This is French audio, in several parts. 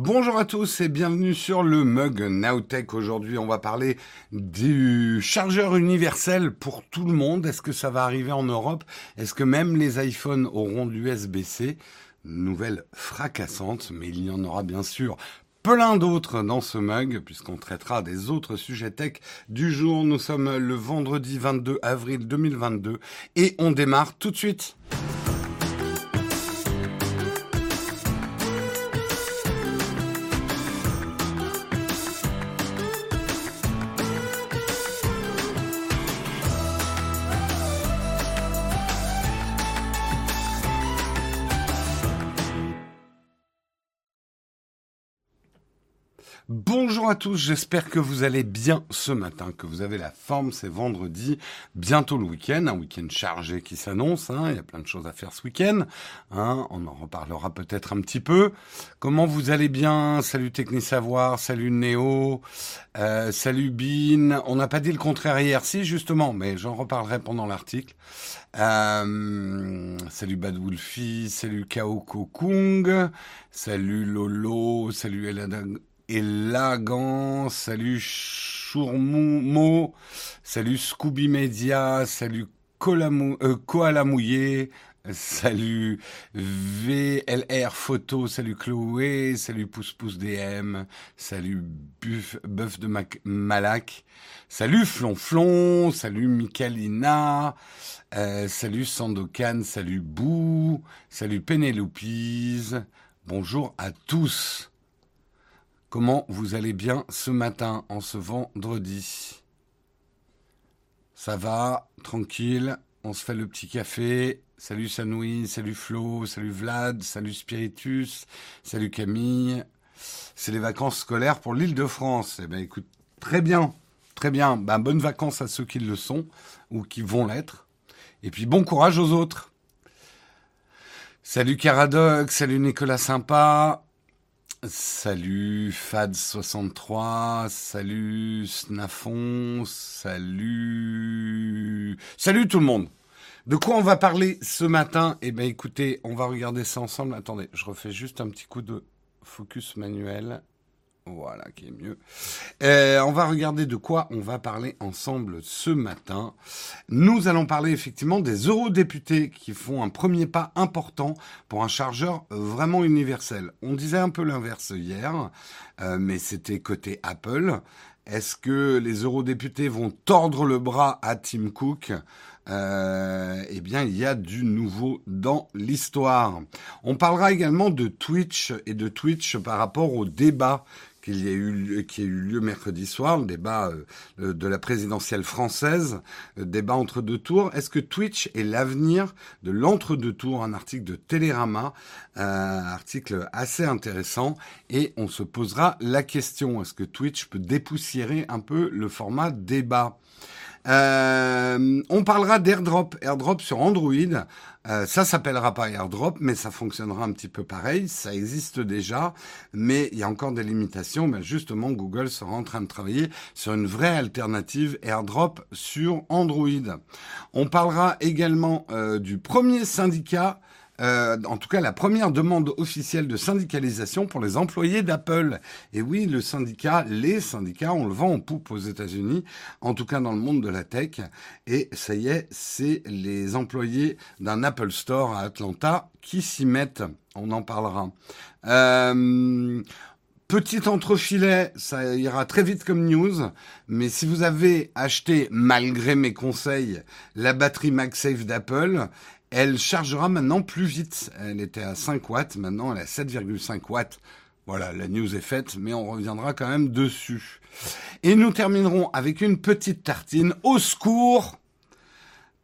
Bonjour à tous et bienvenue sur le mug Nowtech. Aujourd'hui, on va parler du chargeur universel pour tout le monde. Est-ce que ça va arriver en Europe? Est-ce que même les iPhones auront l'USB-C Nouvelle fracassante, mais il y en aura bien sûr plein d'autres dans ce mug, puisqu'on traitera des autres sujets tech du jour. Nous sommes le vendredi 22 avril 2022 et on démarre tout de suite. Bonjour à tous, j'espère que vous allez bien ce matin, que vous avez la forme, c'est vendredi, bientôt le week-end, un week-end chargé qui s'annonce, hein, il y a plein de choses à faire ce week-end, hein, on en reparlera peut-être un petit peu. Comment vous allez bien? Salut Technisavoir, salut Néo, euh, salut Bin, on n'a pas dit le contraire hier, si justement, mais j'en reparlerai pendant l'article. Euh, salut Bad Wolfie, salut Kung, salut Lolo, salut Elena et Lagan, salut Chourmoumo, salut Scooby Media, salut euh, Koala Mouillé, salut VLR Photo, salut Chloé, salut Pouce Pouce DM, salut Buff, Buff de Mac Malak, salut Flonflon, salut Michalina, euh, salut Sandokan, salut Bou, salut Pénélopise, bonjour à tous. Comment vous allez bien ce matin, en ce vendredi? Ça va, tranquille, on se fait le petit café? Salut Sanoui, salut Flo, salut Vlad, salut Spiritus, salut Camille. C'est les vacances scolaires pour l'île de France. Eh bien écoute, très bien, très bien. Ben, bonnes vacances à ceux qui le sont ou qui vont l'être. Et puis bon courage aux autres. Salut Caradoc, salut Nicolas Sympa, Salut Fad63, salut Snafon, salut... Salut tout le monde De quoi on va parler ce matin? Eh bien écoutez, on va regarder ça ensemble. Attendez, je refais juste un petit coup de focus manuel. Voilà, qui est mieux. Euh, on va regarder de quoi on va parler ensemble ce matin. Nous allons parler effectivement des eurodéputés qui font un premier pas important pour un chargeur vraiment universel. On disait un peu l'inverse hier, euh, mais c'était côté Apple. Est-ce que les eurodéputés vont tordre le bras à Tim Cook? Euh, eh bien, il y a du nouveau dans l'histoire. On parlera également de Twitch et de Twitch par rapport au débat qu'il y a eu, qui a eu lieu mercredi soir, le débat euh, de la présidentielle française, le débat entre deux tours. Est-ce que Twitch est l'avenir de l'entre-deux tours Un article de Télérama, un article assez intéressant, et on se posera la question. Est-ce que Twitch peut dépoussiérer un peu le format débat? Euh, on parlera d'AirDrop, AirDrop sur Android. Euh, ça s'appellera pas AirDrop, mais ça fonctionnera un petit peu pareil. Ça existe déjà, mais il y a encore des limitations. Mais justement, Google sera en train de travailler sur une vraie alternative AirDrop sur Android. On parlera également euh, du premier syndicat euh, en tout cas la première demande officielle de syndicalisation pour les employés d'Apple. Et oui, le syndicat, les syndicats, on le vend en poupe aux États-Unis, en tout cas dans le monde de la tech. Et ça y est, c'est les employés d'un Apple Store à Atlanta qui s'y mettent. On en parlera. Euh, Petit entrefilet, ça ira très vite comme news, mais si vous avez acheté, malgré mes conseils, la batterie MagSafe d'Apple, elle chargera maintenant plus vite. Elle était à 5 watts, maintenant elle est à 7,5 watts. Voilà, la news est faite, mais on reviendra quand même dessus. Et nous terminerons avec une petite tartine. Au secours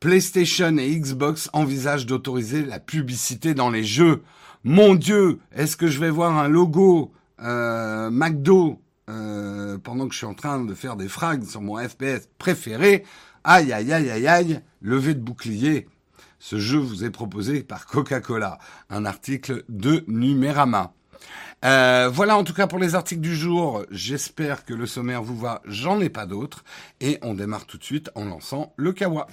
PlayStation et Xbox envisagent d'autoriser la publicité dans les jeux. Mon Dieu, est-ce que je vais voir un logo euh, McDo euh, pendant que je suis en train de faire des frags sur mon FPS préféré? Aïe, aïe, aïe, aïe, aïe, levé de bouclier. Ce jeu vous est proposé par Coca-Cola, un article de Numérama. Euh, voilà en tout cas pour les articles du jour. J'espère que le sommaire vous va. J'en ai pas d'autres. Et on démarre tout de suite en lançant le Kawa.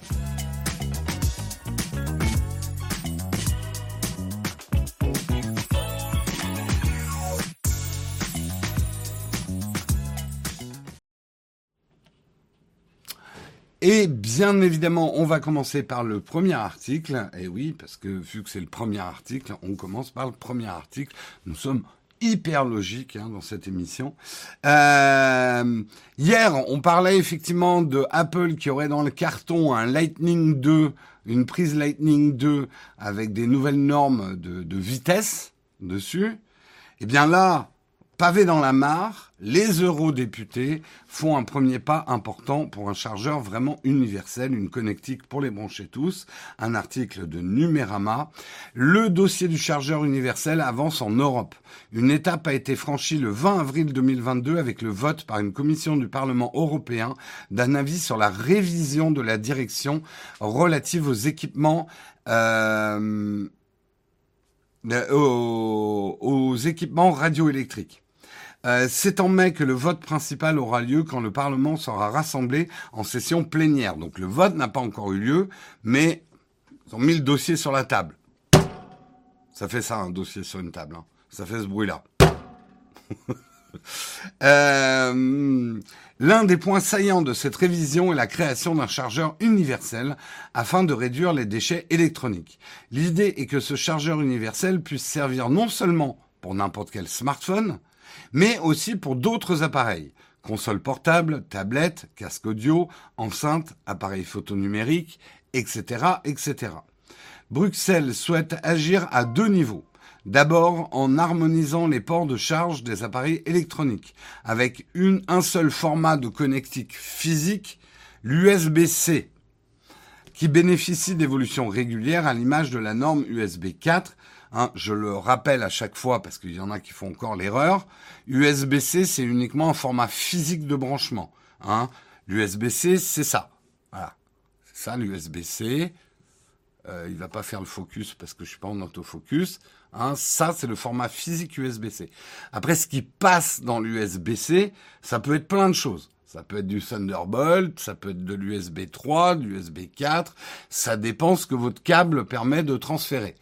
Et bien évidemment, on va commencer par le premier article. Et oui, parce que vu que c'est le premier article, on commence par le premier article. Nous sommes hyper logiques hein, dans cette émission. Euh, hier, on parlait effectivement de Apple qui aurait dans le carton un Lightning 2, une prise Lightning 2 avec des nouvelles normes de, de vitesse dessus. Eh bien là, pavé dans la mare, les eurodéputés font un premier pas important pour un chargeur vraiment universel, une connectique pour les brancher tous, un article de Numérama. Le dossier du chargeur universel avance en Europe. Une étape a été franchie le 20 avril 2022 avec le vote par une commission du Parlement européen d'un avis sur la révision de la direction relative aux équipements euh, aux, aux équipements radioélectriques. Euh, c'est en mai que le vote principal aura lieu quand le Parlement sera rassemblé en session plénière. Donc le vote n'a pas encore eu lieu, mais ils ont mis le dossier sur la table. Ça fait ça, un dossier sur une table. Hein. Ça fait ce bruit-là. euh, L'un des points saillants de cette révision est la création d'un chargeur universel afin de réduire les déchets électroniques. L'idée est que ce chargeur universel puisse servir non seulement pour n'importe quel smartphone, mais aussi pour d'autres appareils. Console portable, tablette, casque audio, enceinte, appareil photo numérique, etc., etc. Bruxelles souhaite agir à deux niveaux. D'abord en harmonisant les ports de charge des appareils électroniques avec une, un seul format de connectique physique, l'USB-C, qui bénéficie d'évolutions régulières à l'image de la norme USB 4 Hein, je le rappelle à chaque fois parce qu'il y en a qui font encore l'erreur. USB-C, c'est uniquement un format physique de branchement. Hein. L'USB-C, c'est ça. Voilà. C'est ça l'USB-C. Euh, il va pas faire le focus parce que je suis pas en autofocus. Hein, ça, c'est le format physique USB-C. Après, ce qui passe dans l'USB-C, ça peut être plein de choses. Ça peut être du Thunderbolt, ça peut être de l'USB 3, de l'USB 4. Ça dépend ce que votre câble permet de transférer.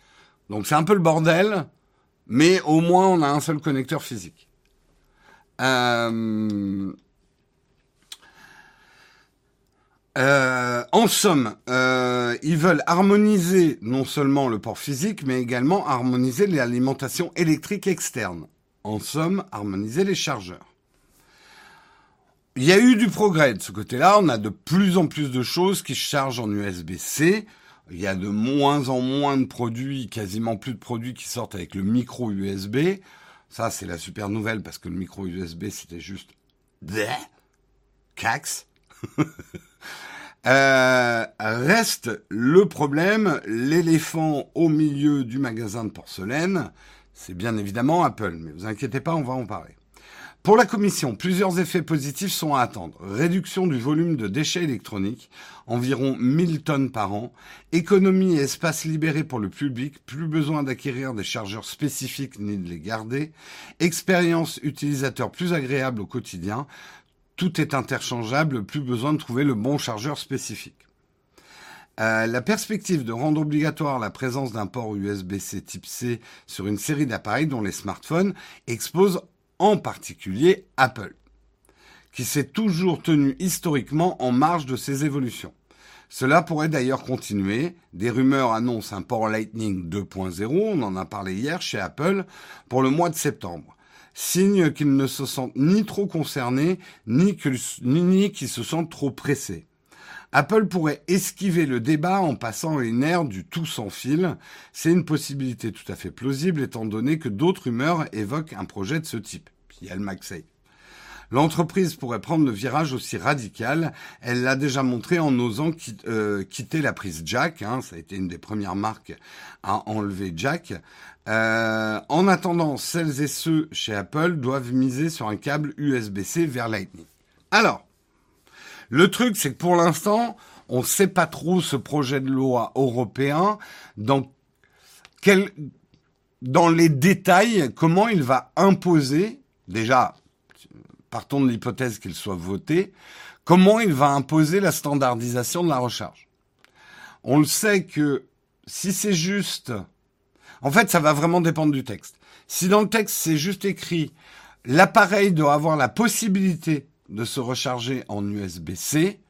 Donc c'est un peu le bordel, mais au moins on a un seul connecteur physique. Euh, euh, en somme, euh, ils veulent harmoniser non seulement le port physique, mais également harmoniser l'alimentation électrique externe. En somme, harmoniser les chargeurs. Il y a eu du progrès de ce côté-là. On a de plus en plus de choses qui chargent en USB-C. Il y a de moins en moins de produits, quasiment plus de produits qui sortent avec le micro USB. Ça, c'est la super nouvelle parce que le micro USB, c'était juste cax. euh, reste le problème, l'éléphant au milieu du magasin de porcelaine, c'est bien évidemment Apple. Mais vous inquiétez pas, on va en parler. Pour la Commission, plusieurs effets positifs sont à attendre. Réduction du volume de déchets électroniques, environ 1000 tonnes par an, économie et espace libérés pour le public, plus besoin d'acquérir des chargeurs spécifiques ni de les garder, expérience utilisateur plus agréable au quotidien, tout est interchangeable, plus besoin de trouver le bon chargeur spécifique. Euh, la perspective de rendre obligatoire la présence d'un port USB-C type C sur une série d'appareils dont les smartphones expose en particulier Apple, qui s'est toujours tenu historiquement en marge de ces évolutions. Cela pourrait d'ailleurs continuer. Des rumeurs annoncent un port Lightning 2.0, on en a parlé hier chez Apple, pour le mois de septembre. Signe qu'ils ne se sentent ni trop concernés, ni, ni qu'ils se sentent trop pressés. Apple pourrait esquiver le débat en passant à une ère du tout sans fil. C'est une possibilité tout à fait plausible étant donné que d'autres rumeurs évoquent un projet de ce type. Il y a. L'entreprise pourrait prendre le virage aussi radical. Elle l'a déjà montré en osant euh, quitter la prise jack. Hein. ça a été une des premières marques à enlever jack. Euh, en attendant, celles et ceux chez Apple doivent miser sur un câble USB-C vers Lightning. Alors, le truc, c'est que pour l'instant, on ne sait pas trop ce projet de loi européen dans les détails, comment il va imposer, déjà, partons de l'hypothèse qu'il soit voté, comment il va imposer la standardisation de la recharge. On le sait que si c'est juste, en fait, ça va vraiment dépendre du texte. Si dans le texte c'est juste écrit, l'appareil doit avoir la possibilité de se recharger en USB-C,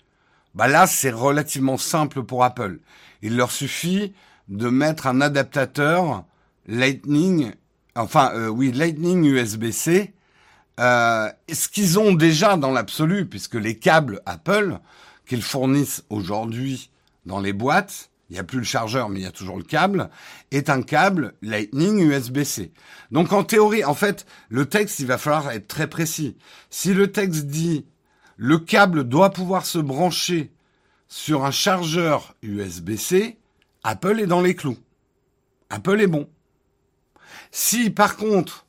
Bah là, c'est relativement simple pour Apple. Il leur suffit de mettre un adaptateur Lightning, enfin euh, oui, Lightning USB-C, euh, ce qu'ils ont déjà dans l'absolu, puisque les câbles Apple qu'ils fournissent aujourd'hui dans les boîtes, il n'y a plus le chargeur, mais il y a toujours le câble, est un câble Lightning USB-C. Donc en théorie, en fait, le texte, il va falloir être très précis. Si le texte dit le câble doit pouvoir se brancher sur un chargeur USB-C, Apple est dans les clous. Apple est bon. Si par contre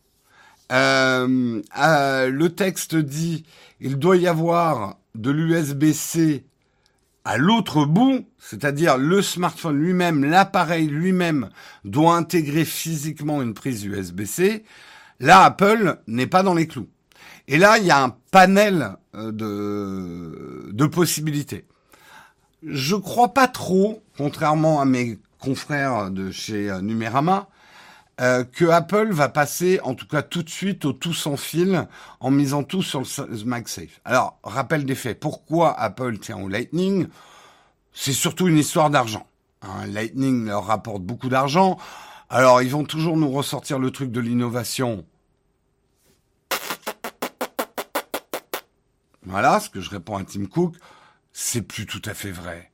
euh, euh, le texte dit il doit y avoir de l'USB-C à l'autre bout, c'est-à-dire le smartphone lui-même, l'appareil lui-même doit intégrer physiquement une prise USB-C, là Apple n'est pas dans les clous. Et là, il y a un panel euh, de, possibilités. Je crois pas trop, contrairement à mes confrères de chez euh, Numérama, euh, que Apple va passer, en tout cas tout de suite, au tout sans fil, en misant tout sur le MagSafe. Alors, rappel des faits. Pourquoi Apple tient au Lightning? C'est surtout une histoire d'argent. Hein, Lightning leur rapporte beaucoup d'argent. Alors, ils vont toujours nous ressortir le truc de l'innovation. Voilà ce que je réponds à Tim Cook. C'est plus tout à fait vrai.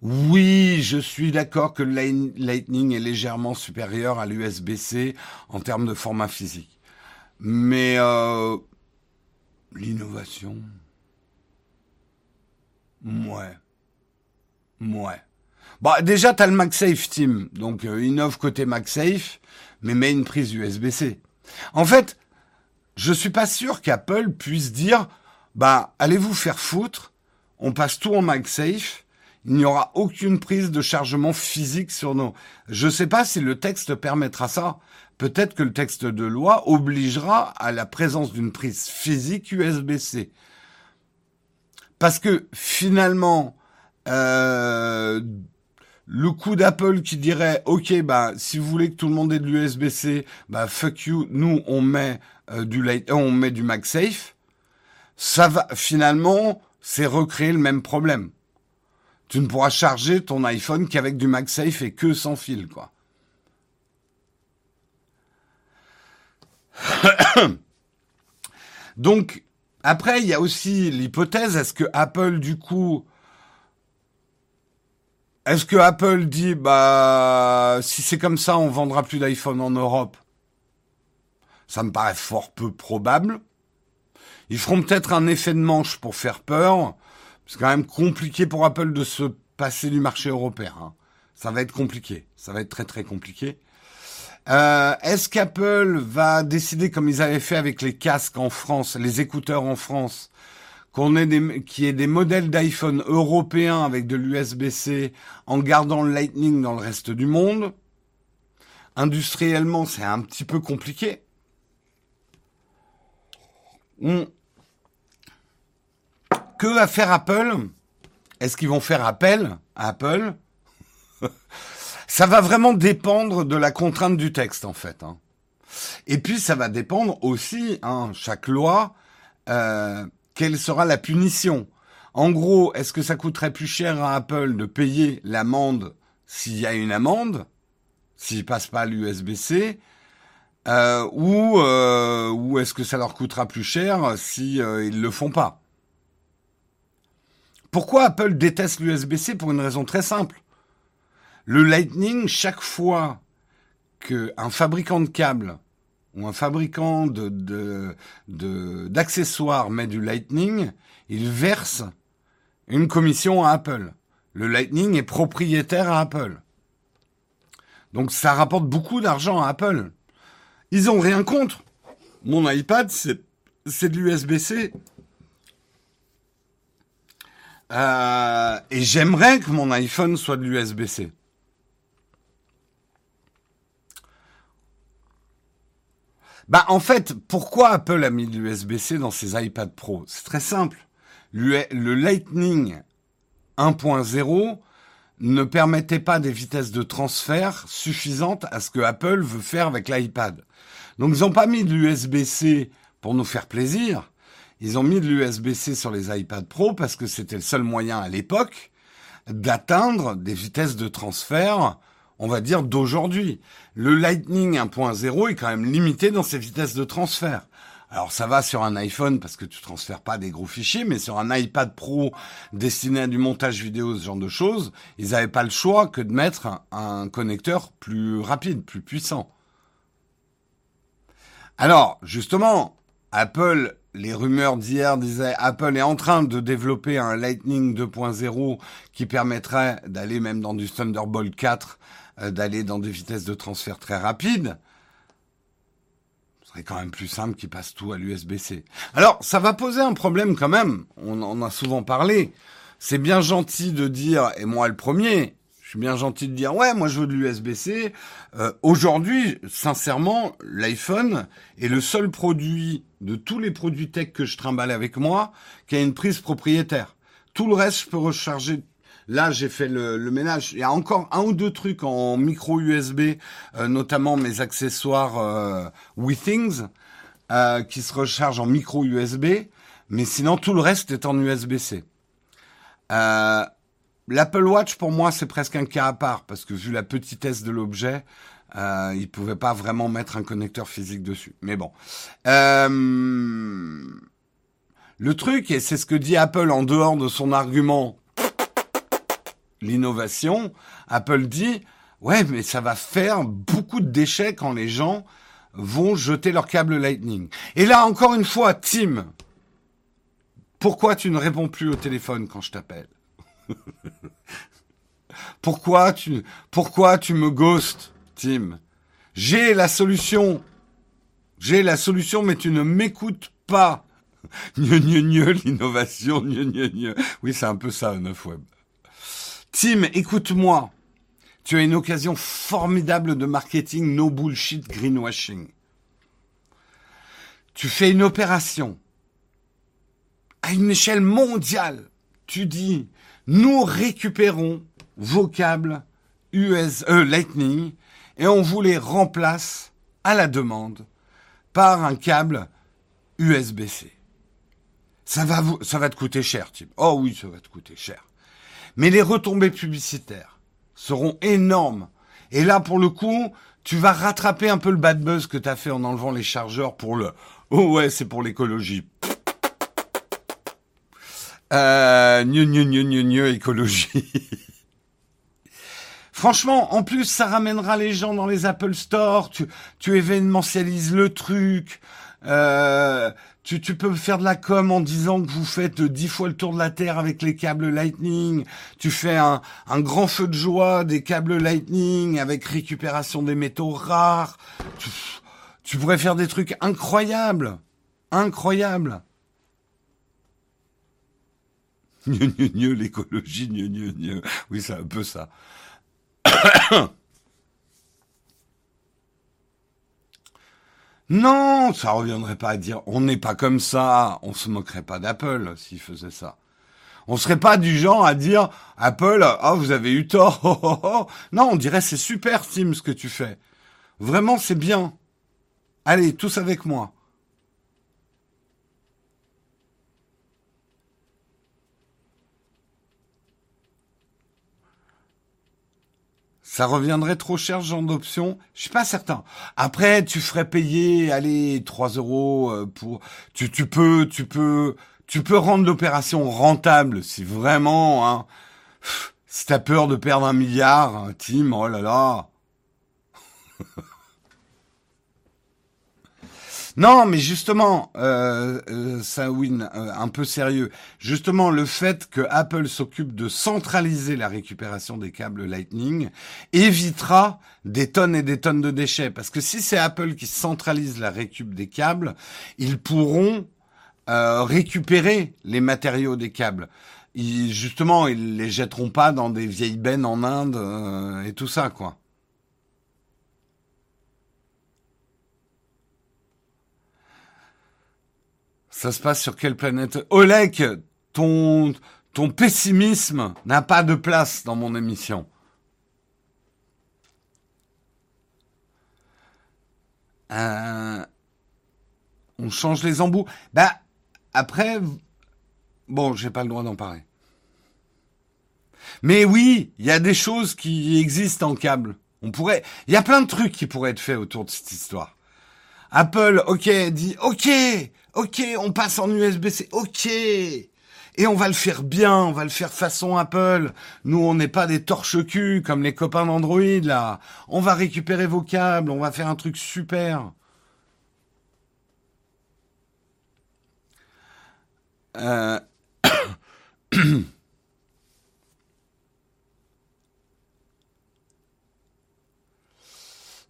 Oui, je suis d'accord que Lightning est légèrement supérieur à l'USB-C en termes de format physique. Mais euh, l'innovation, ouais, ouais. Bah déjà t'as le MagSafe Team, donc euh, innove côté MagSafe, mais met une prise USB-C. En fait, je suis pas sûr qu'Apple puisse dire, bah allez vous faire foutre, on passe tout en MagSafe il n'y aura aucune prise de chargement physique sur nos. Je ne sais pas si le texte permettra ça. Peut-être que le texte de loi obligera à la présence d'une prise physique USB-C. Parce que finalement, euh, le coup d'Apple qui dirait OK bah si vous voulez que tout le monde ait de l'USB-C, bah fuck you, nous on met euh, du light, euh, on met du MagSafe. Ça va finalement, c'est recréer le même problème tu ne pourras charger ton iPhone qu'avec du MagSafe et que sans fil, quoi. Donc, après, il y a aussi l'hypothèse, est-ce que Apple, du coup, est-ce que Apple dit, bah, si c'est comme ça, on vendra plus d'iPhone en Europe? Ça me paraît fort peu probable. Ils feront peut-être un effet de manche pour faire peur. C'est quand même compliqué pour Apple de se passer du marché européen. Hein. Ça va être compliqué. Ça va être très très compliqué. Euh, Est-ce qu'Apple va décider, comme ils avaient fait avec les casques en France, les écouteurs en France, qu'on ait des, qu'il y ait des modèles d'iPhone européens avec de l'USB-C en gardant le Lightning dans le reste du monde? Industriellement, c'est un petit peu compliqué. On, que va faire Apple Est-ce qu'ils vont faire appel à Apple? Ça va vraiment dépendre de la contrainte du texte, en fait. Hein. Et puis, ça va dépendre aussi, hein, chaque loi, euh, quelle sera la punition. En gros, est-ce que ça coûterait plus cher à Apple de payer l'amende s'il y a une amende, s'il passe pas l'USB-C, euh, ou, euh, ou est-ce que ça leur coûtera plus cher si euh, ils le font pas? Pourquoi Apple déteste l'USB-C Pour une raison très simple. Le Lightning, chaque fois qu'un fabricant de câbles ou un fabricant de, d'accessoires met du Lightning, il verse une commission à Apple. Le Lightning est propriétaire à Apple. Donc ça rapporte beaucoup d'argent à Apple. Ils ont rien contre. Mon iPad, c'est de l'USB-C. Euh, et j'aimerais que mon iPhone soit de l'USB-C. Bah en fait, pourquoi Apple a mis de l'USB-C dans ses iPad Pro? C'est très simple. Le, Lightning 1.0 ne permettait pas des vitesses de transfert suffisantes à ce que Apple veut faire avec l'iPad. Donc ils n'ont pas mis de l'USB-C pour nous faire plaisir. Ils ont mis de l'USB-C sur les iPad Pro parce que c'était le seul moyen à l'époque d'atteindre des vitesses de transfert, on va dire, d'aujourd'hui. Le Lightning 1.0 est quand même limité dans ses vitesses de transfert. Alors ça va sur un iPhone parce que tu transfères pas des gros fichiers, mais sur un iPad Pro destiné à du montage vidéo, ce genre de choses, ils n'avaient pas le choix que de mettre un, connecteur plus rapide, plus puissant. Alors, justement, Apple, les rumeurs d'hier disaient Apple est en train de développer un Lightning 2.0 qui permettrait d'aller même dans du Thunderbolt 4, euh, d'aller dans des vitesses de transfert très rapides serait quand même plus simple qu'ils passent tout à l'USB-C. Alors, ça va poser un problème quand même. On en a souvent parlé. C'est bien gentil de dire, et moi le premier, je suis bien gentil de dire, ouais, moi je veux de l'USB-C. Euh, aujourd'hui, sincèrement, l'iPhone est le seul produit de tous les produits tech que je trimballe avec moi qui a une prise propriétaire. Tout le reste, je peux recharger Là, j'ai fait le, ménage. Il y a encore un ou deux trucs en micro USB, euh, notamment mes accessoires euh, WeThings, euh, qui se rechargent en micro USB. Mais sinon, tout le reste est en USB-C. Euh, L'Apple Watch, pour moi, c'est presque un cas à part, parce que vu la petitesse de l'objet, euh, il pouvait pas vraiment mettre un connecteur physique dessus. Mais bon. Euh, le truc, et c'est ce que dit Apple en dehors de son argument l'innovation, Apple dit ouais mais ça va faire beaucoup de déchets quand les gens vont jeter leur câble Lightning. Et là encore une fois, Tim, pourquoi tu ne réponds plus au téléphone quand je t'appelle? Pourquoi tu pourquoi tu me ghostes, Tim? J'ai la solution. J'ai la solution mais tu ne m'écoutes pas. Gne, gne, gne, l'innovation, gne, gne, gne. Oui, c'est un peu ça, Web. Tim, écoute-moi. Tu as une occasion formidable de marketing no bullshit greenwashing. Tu fais une opération à une échelle mondiale. Tu dis, nous récupérons vos câbles US, euh, Lightning et on vous les remplace à la demande par un câble USB-C. Ça va vous, ça va te coûter cher, Tim. Oh oui, ça va te coûter cher. Mais les retombées publicitaires seront énormes. Et là, pour le coup, tu vas rattraper un peu le bad buzz que tu as fait en enlevant les chargeurs pour le « Oh ouais, c'est pour l'écologie ». Euh, gne, gne, gne, écologie. Franchement, en plus, ça ramènera les gens dans les Apple Store. Tu, tu événementialises le truc. Euh, tu, tu, peux faire de la com en disant que vous faites dix fois le tour de la Terre avec les câbles Lightning. Tu fais un, un grand feu de joie des câbles Lightning avec récupération des métaux rares. Tu, tu pourrais faire des trucs incroyables. Incroyables. l'écologie, Oui, c'est un peu ça. Non, ça reviendrait pas à dire on n'est pas comme ça, on se moquerait pas d'Apple s'il faisait ça. On serait pas du genre à dire Apple, ah vous avez eu tort. Oh, oh, oh. Non, on dirait c'est super Tim ce que tu fais. Vraiment c'est bien. Allez, tous avec moi. Ça reviendrait trop cher ce genre d'option Je suis pas certain. Après, tu ferais payer, allez, 3 euros euh, pour... Tu, tu peux, tu peux, tu peux rendre l'opération rentable si vraiment, hein. Si t'as peur de perdre un milliard, hein, Tim, oh là là. Non, mais justement, euh, euh, win euh, un peu sérieux. Justement, le fait que Apple s'occupe de centraliser la récupération des câbles Lightning évitera des tonnes et des tonnes de déchets. Parce que si c'est Apple qui centralise la récup des câbles, ils pourront euh, récupérer les matériaux des câbles. Ils, justement, ils les jetteront pas dans des vieilles bennes en Inde et tout ça, quoi. Ça se passe sur quelle planète? Ton, ton pessimisme n'a pas de place dans mon émission. Euh, on change les embouts. Bah, après, bon, j'ai pas le droit d'en parler. Mais oui, il y a des choses qui existent en câble. On pourrait, il y a plein de trucs qui pourraient être faits autour de cette histoire. Apple, ok, dit, ok, ok, on passe en USB-C, ok. Et on va le faire bien, on va le faire façon Apple. Nous, on n'est pas des torches-cul comme les copains d'Android, là. On va récupérer vos câbles, on va faire un truc super. Euh...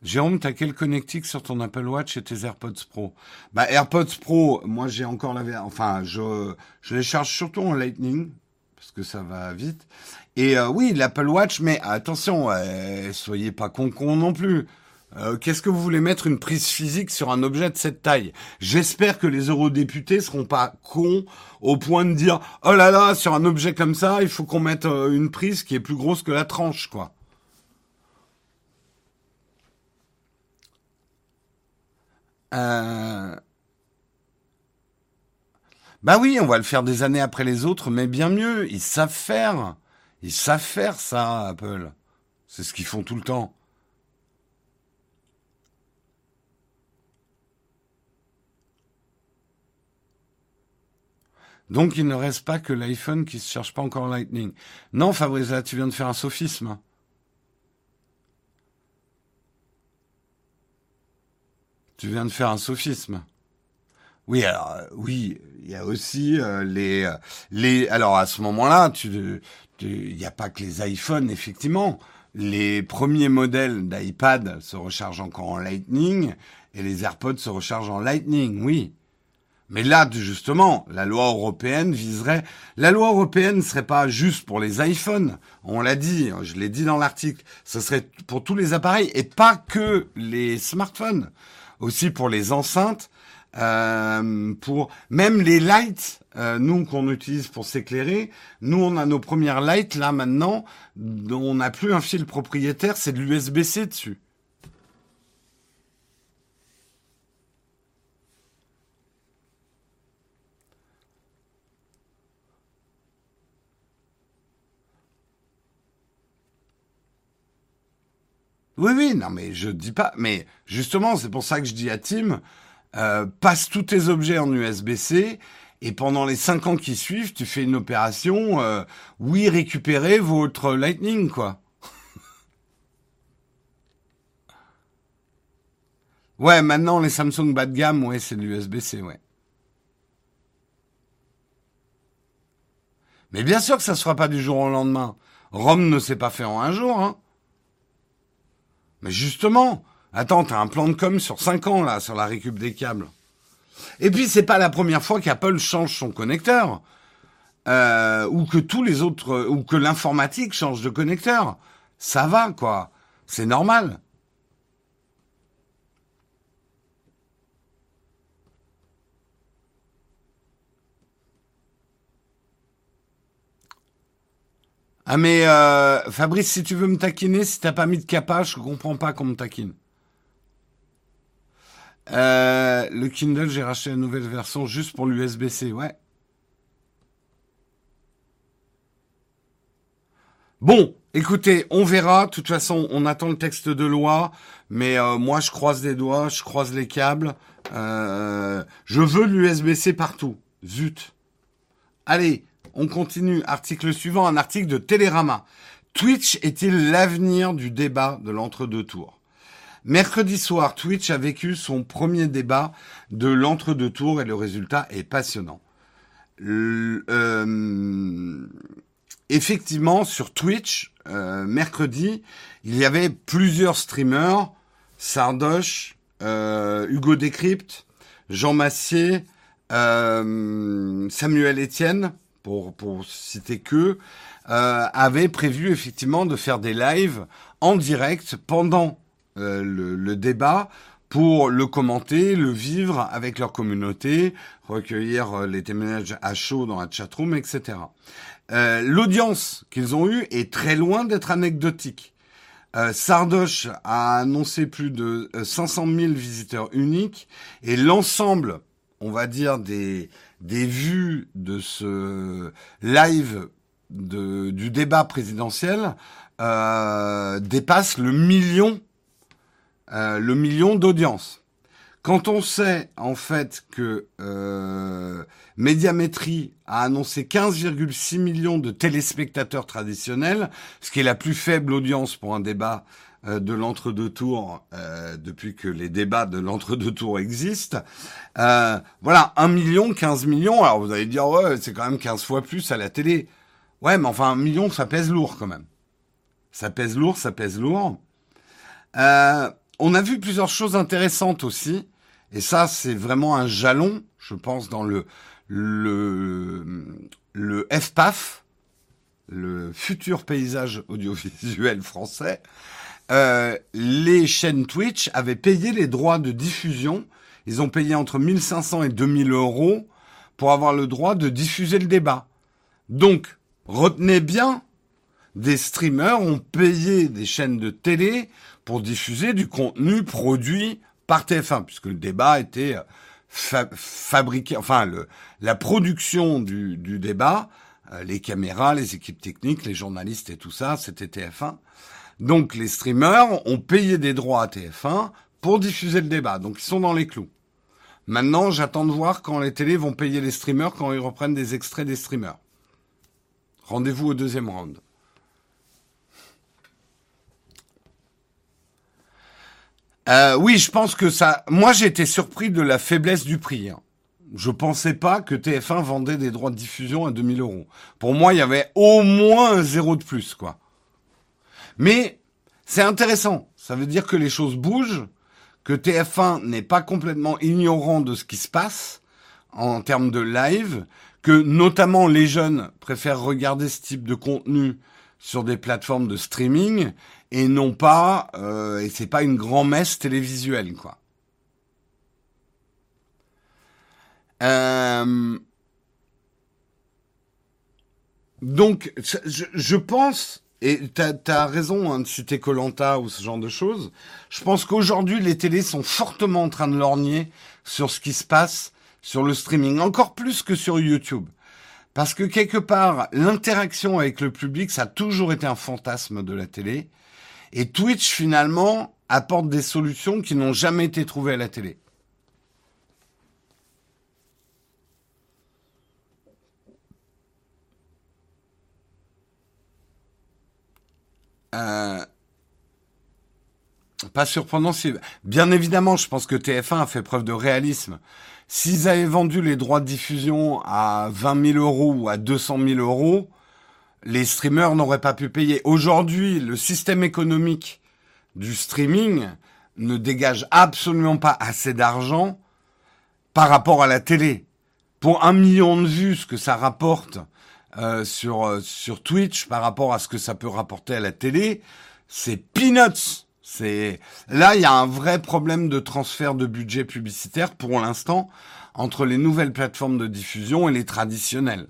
Jérôme, t'as quel connectique sur ton Apple Watch et tes AirPods Pro Bah AirPods Pro, moi j'ai encore la enfin je je les charge surtout en Lightning parce que ça va vite. Et euh, oui, l'Apple Watch, mais attention, euh, soyez pas con con non plus. Euh, Qu'est-ce que vous voulez mettre une prise physique sur un objet de cette taille? J'espère que les eurodéputés seront pas cons au point de dire oh là là sur un objet comme ça, il faut qu'on mette euh, une prise qui est plus grosse que la tranche quoi. Euh... Bah oui, on va le faire des années après les autres, mais bien mieux. Ils savent faire. Ils savent faire ça, Apple. C'est ce qu'ils font tout le temps. Donc il ne reste pas que l'iPhone qui se cherche pas encore Lightning. Non, Fabrice, tu viens de faire un sophisme. Tu viens de faire un sophisme. Oui, alors euh, oui, il y a aussi euh, les euh, les. Alors à ce moment-là, tu il n'y a pas que les iPhones, effectivement. Les premiers modèles d'iPad se rechargent encore en Lightning et les AirPods se rechargent en Lightning, oui. Mais là, justement, la loi européenne viserait. La loi européenne ne serait pas juste pour les iPhones. On l'a dit, je l'ai dit dans l'article. Ce serait pour tous les appareils et pas que les smartphones aussi pour les enceintes, euh, pour même les lights, euh, nous qu'on utilise pour s'éclairer, nous on a nos premières lights là maintenant, on n'a plus un fil propriétaire, c'est de l'USB-C dessus. Oui, oui, non, mais je dis pas. Mais justement, c'est pour ça que je dis à Tim, euh, passe tous tes objets en USB-C et pendant les cinq ans qui suivent, tu fais une opération. Euh, oui, récupérer votre Lightning, quoi. ouais, maintenant les Samsung bas de gamme, ouais, c'est de l'USB-C, ouais. Mais bien sûr que ça se fera pas du jour au lendemain. Rome ne s'est pas fait en un jour, hein. Mais justement, attends, t'as un plan de com sur 5 ans là, sur la récup des câbles. Et puis c'est pas la première fois qu'Apple change son connecteur. Euh, ou que tous les autres, ou que l'informatique change de connecteur. Ça va, quoi. C'est normal. Ah mais euh, Fabrice, si tu veux me taquiner, si t'as pas mis de capage, je comprends pas qu'on me taquine. Euh, le Kindle, j'ai racheté la nouvelle version juste pour l'USB-C, ouais. Bon, écoutez, on verra. De toute façon, on attend le texte de loi, mais euh, moi, je croise les doigts, je croise les câbles. Je veux l'USB-C partout. Zut. Allez, on continue. Article suivant, un article de Télérama. Twitch est-il l'avenir du débat de l'entre-deux tours Mercredi soir, Twitch a vécu son premier débat de l'entre-deux tours et le résultat est passionnant. Euh, effectivement, sur Twitch, euh, mercredi, il y avait plusieurs streamers, Sardoche, euh, Hugo Décrypte, Jean Massier, Samuel Etienne, pour, citer que, euh, avait prévu effectivement de faire des lives en direct pendant euh, le, débat pour le commenter, le vivre avec leur communauté, recueillir euh, les témoignages à chaud dans la chatroom, etc. Euh, L'audience qu'ils ont eue est très loin d'être anecdotique. Euh, Sardoche a annoncé plus de 500 000 visiteurs uniques et l'ensemble, on va dire, des, des vues de ce live de, du débat présidentiel euh, le million, euh, le million d'audience. Quand on sait en fait que euh, Médiamétrie a annoncé 15,6 millions de téléspectateurs traditionnels, ce qui est la plus faible audience pour un débat de l'entre-deux tours euh, depuis que les débats de l'entre-deux tours existent. Euh, voilà, 1 million, 15 millions. Alors vous allez dire, ouais, c'est quand même 15 fois plus à la télé. Ouais, mais enfin, un million, ça pèse lourd quand même. Ça pèse lourd, ça pèse lourd. Euh, on a vu plusieurs choses intéressantes aussi. Et ça, c'est vraiment un jalon, je pense, dans le, le, le FPAF, le futur paysage audiovisuel français. Euh, les chaînes Twitch avaient payé les droits de diffusion. Ils ont payé entre 1500 et 2000 euros pour avoir le droit de diffuser le débat. Donc, retenez bien, des streamers ont payé des chaînes de télé pour diffuser du contenu produit par TF1, puisque le débat était euh, fabriqué, enfin le, la production du, du débat, euh, les caméras, les équipes techniques, les journalistes et tout ça, c'était TF1. Donc les streamers ont payé des droits à TF1 pour diffuser le débat. Donc ils sont dans les clous. Maintenant, j'attends de voir quand les télés vont payer les streamers quand ils reprennent des extraits des streamers. Rendez-vous au deuxième round. Euh, oui, je pense que ça. Moi, j'ai été surpris de la faiblesse du prix. Hein. Je pensais pas que TF1 vendait des droits de diffusion à 2000 euros. Pour moi, il y avait au moins un zéro de plus, quoi. Mais c'est intéressant. Ça veut dire que les choses bougent, que TF1 n'est pas complètement ignorant de ce qui se passe en termes de live, que notamment les jeunes préfèrent regarder ce type de contenu sur des plateformes de streaming et non pas euh, et c'est pas une grand-messe télévisuelle quoi. Euh, donc je, je pense et t'as as raison hein, de citer Colanta ou ce genre de choses. Je pense qu'aujourd'hui les télés sont fortement en train de lorgner sur ce qui se passe sur le streaming, encore plus que sur YouTube. Parce que quelque part, l'interaction avec le public, ça a toujours été un fantasme de la télé. Et Twitch, finalement, apporte des solutions qui n'ont jamais été trouvées à la télé. Euh, pas surprenant si... Bien évidemment, je pense que TF1 a fait preuve de réalisme. S'ils avaient vendu les droits de diffusion à 20 000 euros ou à 200 000 euros, les streamers n'auraient pas pu payer. Aujourd'hui, le système économique du streaming ne dégage absolument pas assez d'argent par rapport à la télé. Pour un million de vues, ce que ça rapporte euh, sur euh, sur Twitch par rapport à ce que ça peut rapporter à la télé, c'est peanuts. C'est là, il y a un vrai problème de transfert de budget publicitaire pour l'instant entre les nouvelles plateformes de diffusion et les traditionnelles.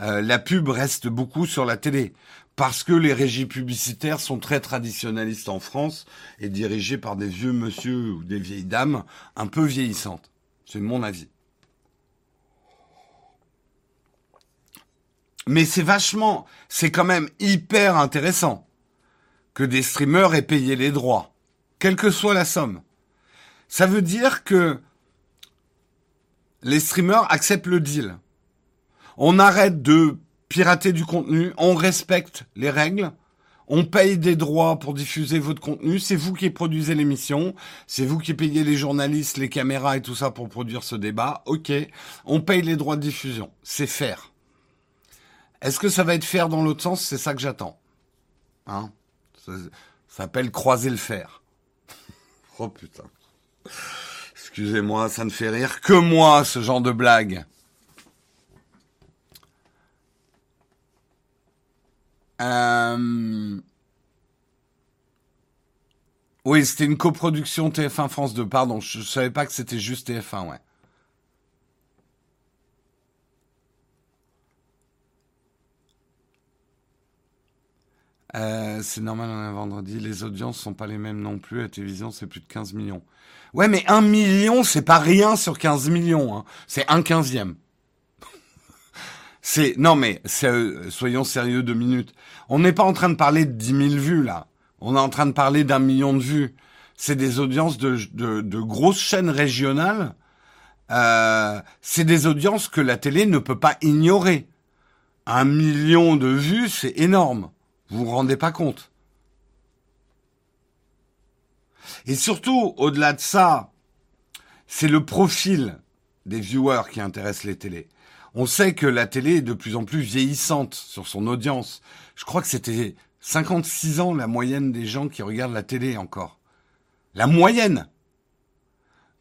Euh, la pub reste beaucoup sur la télé parce que les régies publicitaires sont très traditionnalistes en France et dirigées par des vieux monsieur ou des vieilles dames un peu vieillissantes. C'est mon avis. Mais c'est vachement, c'est quand même hyper intéressant que des streamers aient payé les droits, quelle que soit la somme. Ça veut dire que les streamers acceptent le deal. On arrête de pirater du contenu, on respecte les règles, on paye des droits pour diffuser votre contenu, c'est vous qui produisez l'émission, c'est vous qui payez les journalistes, les caméras et tout ça pour produire ce débat, ok, on paye les droits de diffusion, c'est faire. Est-ce que ça va être faire dans l'autre sens? C'est ça que j'attends. Hein? Ça, s'appelle croiser le fer. oh putain. Excusez-moi, ça ne fait rire que moi, ce genre de blague. Euh, oui, c'était une coproduction TF1 France 2. Pardon, je, ne savais pas que c'était juste TF1, ouais. Euh, c'est normal, on est vendredi. Les audiences sont pas les mêmes non plus. La télévision, c'est plus de 15 millions. Ouais, mais un million, c'est pas rien sur 15 millions. Hein. C'est un quinzième. C'est non mais soyons sérieux deux minutes. On n'est pas en train de parler de 10 000 vues là. On est en train de parler d'un million de vues. C'est des audiences de, de, grosses chaînes régionales. Euh, c'est des audiences que la télé ne peut pas ignorer. Un million de vues, c'est énorme. Vous vous rendez pas compte. Et surtout, au-delà de ça, c'est le profil des viewers qui intéresse les télés. On sait que la télé est de plus en plus vieillissante sur son audience. Je crois que c'était 56 ans la moyenne des gens qui regardent la télé encore. La moyenne.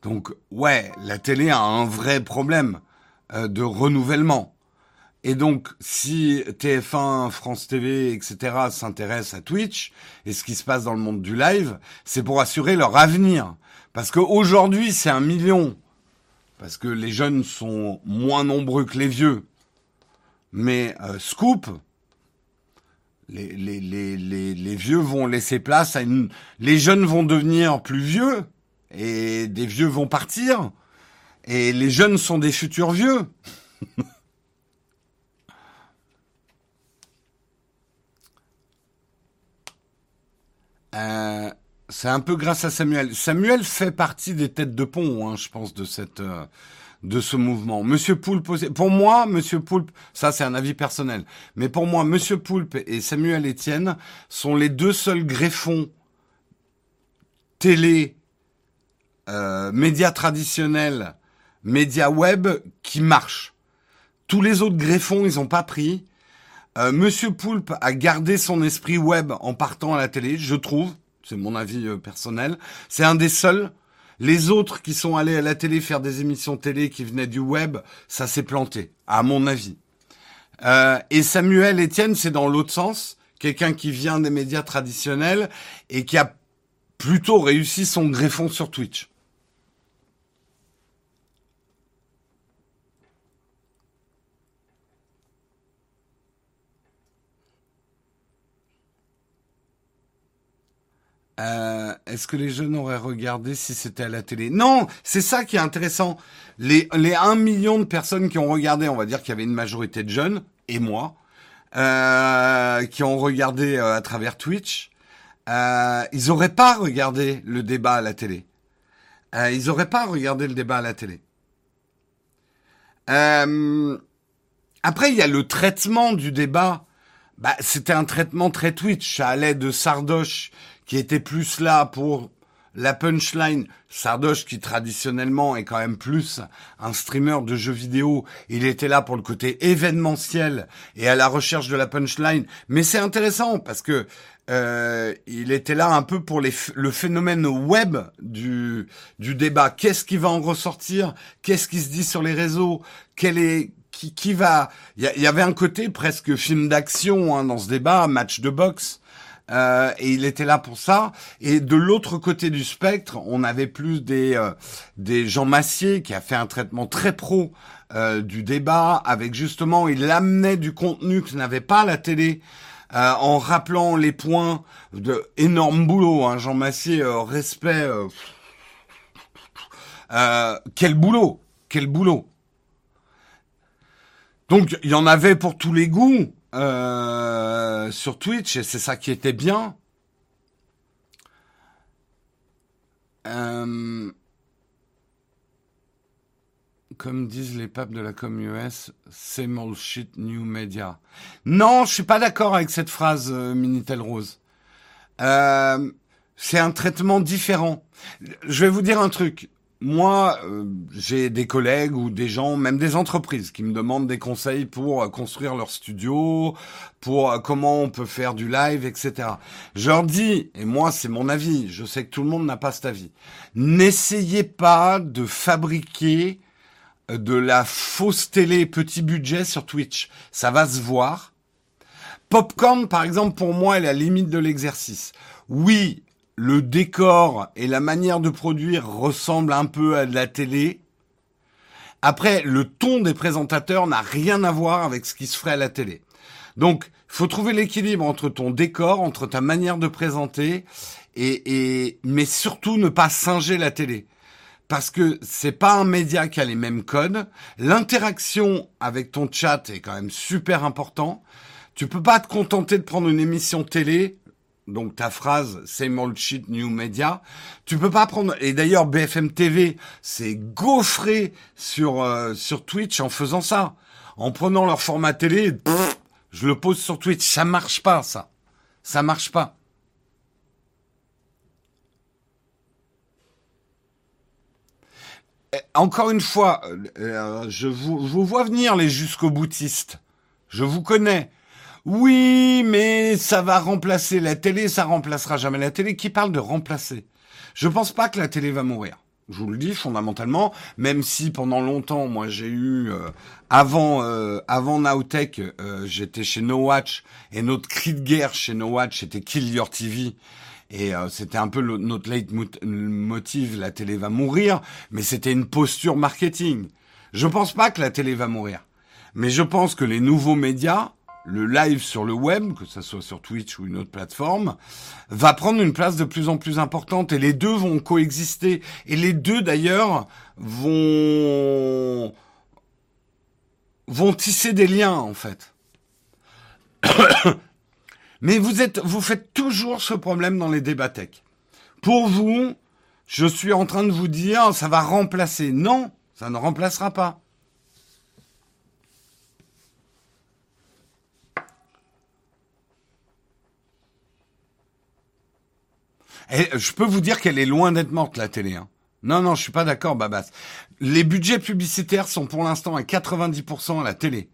Donc ouais, la télé a un vrai problème euh, de renouvellement. Et donc, si TF1, France TV, etc. s'intéressent à Twitch et ce qui se passe dans le monde du live, c'est pour assurer leur avenir. Parce qu'aujourd'hui, c'est un million. Parce que les jeunes sont moins nombreux que les vieux. Mais euh, Scoop, les, les, les, les, vieux vont laisser place à une... Les jeunes vont devenir plus vieux et des vieux vont partir. Et les jeunes sont des futurs vieux. Euh, c'est un peu grâce à Samuel. Samuel fait partie des têtes de pont, hein, je pense, de cette euh, de ce mouvement. Monsieur Poulpe, pour moi, Monsieur Poulpe, ça c'est un avis personnel, mais pour moi, Monsieur Poulpe et Samuel Etienne sont les deux seuls greffons télé, euh, médias traditionnels, médias web qui marchent. Tous les autres greffons, ils ont pas pris. Euh, Monsieur Poulpe a gardé son esprit web en partant à la télé, je trouve. C'est mon avis euh, personnel. C'est un des seuls. Les autres qui sont allés à la télé faire des émissions télé qui venaient du web, ça s'est planté, à mon avis. Euh, et Samuel Etienne, c'est dans l'autre sens. Quelqu'un qui vient des médias traditionnels et qui a plutôt réussi son greffon sur Twitch. Euh, est-ce que les jeunes auraient regardé si c'était à la télé? Non, c'est ça qui est intéressant. Les, les 1 million de personnes qui ont regardé, on va dire qu'il y avait une majorité de jeunes, et moi, euh, qui ont regardé euh, à travers Twitch, ils n'auraient pas regardé le débat à la télé. Ils n'auraient pas regardé le débat à la télé. après, il y a le traitement du débat. Bah, c'était un traitement très Twitch. Ça allait de Sardoche qui était plus là pour la punchline. Sardoche, qui traditionnellement est quand même plus un streamer de jeux vidéo, il était là pour le côté événementiel et à la recherche de la punchline. Mais c'est intéressant parce que euh, il était là un peu pour le phénomène web du, du débat. Qu'est-ce qui va en ressortir? Qu'est-ce qui se dit sur les réseaux? Quel est qui, qui va? Il y, avait un côté presque film d'action hein, dans ce débat, match de boxe. Euh, et il était là pour ça. Et de l'autre côté du spectre, on avait plus des euh, des Jean Massier qui a fait un traitement très pro euh, du débat, avec justement, il amenait du contenu que n'avait pas la télé. en rappelant les points de énorme boulot, hein, Jean Massier, respect, quel boulot, quel boulot. Donc il y en avait pour tous les goûts. Euh, sur Twitch et c'est ça qui était bien. Euh, comme disent les papes de la com US, same shit new media. Non, je suis pas d'accord avec cette phrase, euh, Minitel Rose. c'est un traitement différent. Je vais vous dire un truc moi, euh, j'ai des collègues ou des gens, même des entreprises, qui me demandent des conseils pour euh, construire leur studio, pour euh, comment on peut faire du live, etc. Je leur dis, et moi c'est mon avis, je sais que tout le monde n'a pas cet avis, n'essayez pas de fabriquer de la fausse télé petit budget sur Twitch. Ça va se voir. Popcorn, par exemple, pour moi, est la limite de l'exercice. Oui, le décor et la manière de produire ressemblent un peu à de la télé. Après, le ton des présentateurs n'a rien à voir avec ce qui se ferait à la télé. Donc, faut trouver l'équilibre entre ton décor, entre ta manière de présenter, et, et mais surtout ne pas singer la télé. parce que c'est pas un média qui a les mêmes codes. L'interaction avec ton chat est quand même super important. Tu peux pas te contenter de prendre une émission télé. Donc ta phrase, same old shit, new media. Tu peux pas prendre. Et d'ailleurs, BFM TV s'est gaufré sur euh, sur Twitch en faisant ça, en prenant leur format télé. je le pose sur Twitch. Ça marche pas, ça. Ça marche pas. Encore une fois, euh, je, vous, je vous vois venir les jusqu'au boutistes. Je vous connais. Oui, mais ça va remplacer la télé, ça remplacera jamais la télé. Qui parle de remplacer? Je pense pas que la télé va mourir. Je vous le dis fondamentalement, même si pendant longtemps, moi j'ai eu euh, avant euh, avant Nowtech, euh, j'étais chez No Watch et notre cri de guerre chez No Watch c'était Kill Your TV et c'était un peu notre leitmotiv, la télé va mourir, mais c'était une posture marketing. Je pense pas que la télé va mourir, mais je pense que les nouveaux médias le live sur le web, que ce soit sur Twitch ou une autre plateforme, va prendre une place de plus en plus importante et les deux vont coexister. Et les deux d'ailleurs vont vont tisser des liens en fait. Mais vous êtes, vous faites toujours ce problème dans les débats tech. Pour vous, je suis en train de vous dire, ça va remplacer. Non, ça ne remplacera pas. Je peux vous dire qu'elle est loin d'être morte, la télé. Hein. Non, non, je suis pas d'accord, Babas. Les budgets publicitaires sont pour l'instant à 90% à la télé.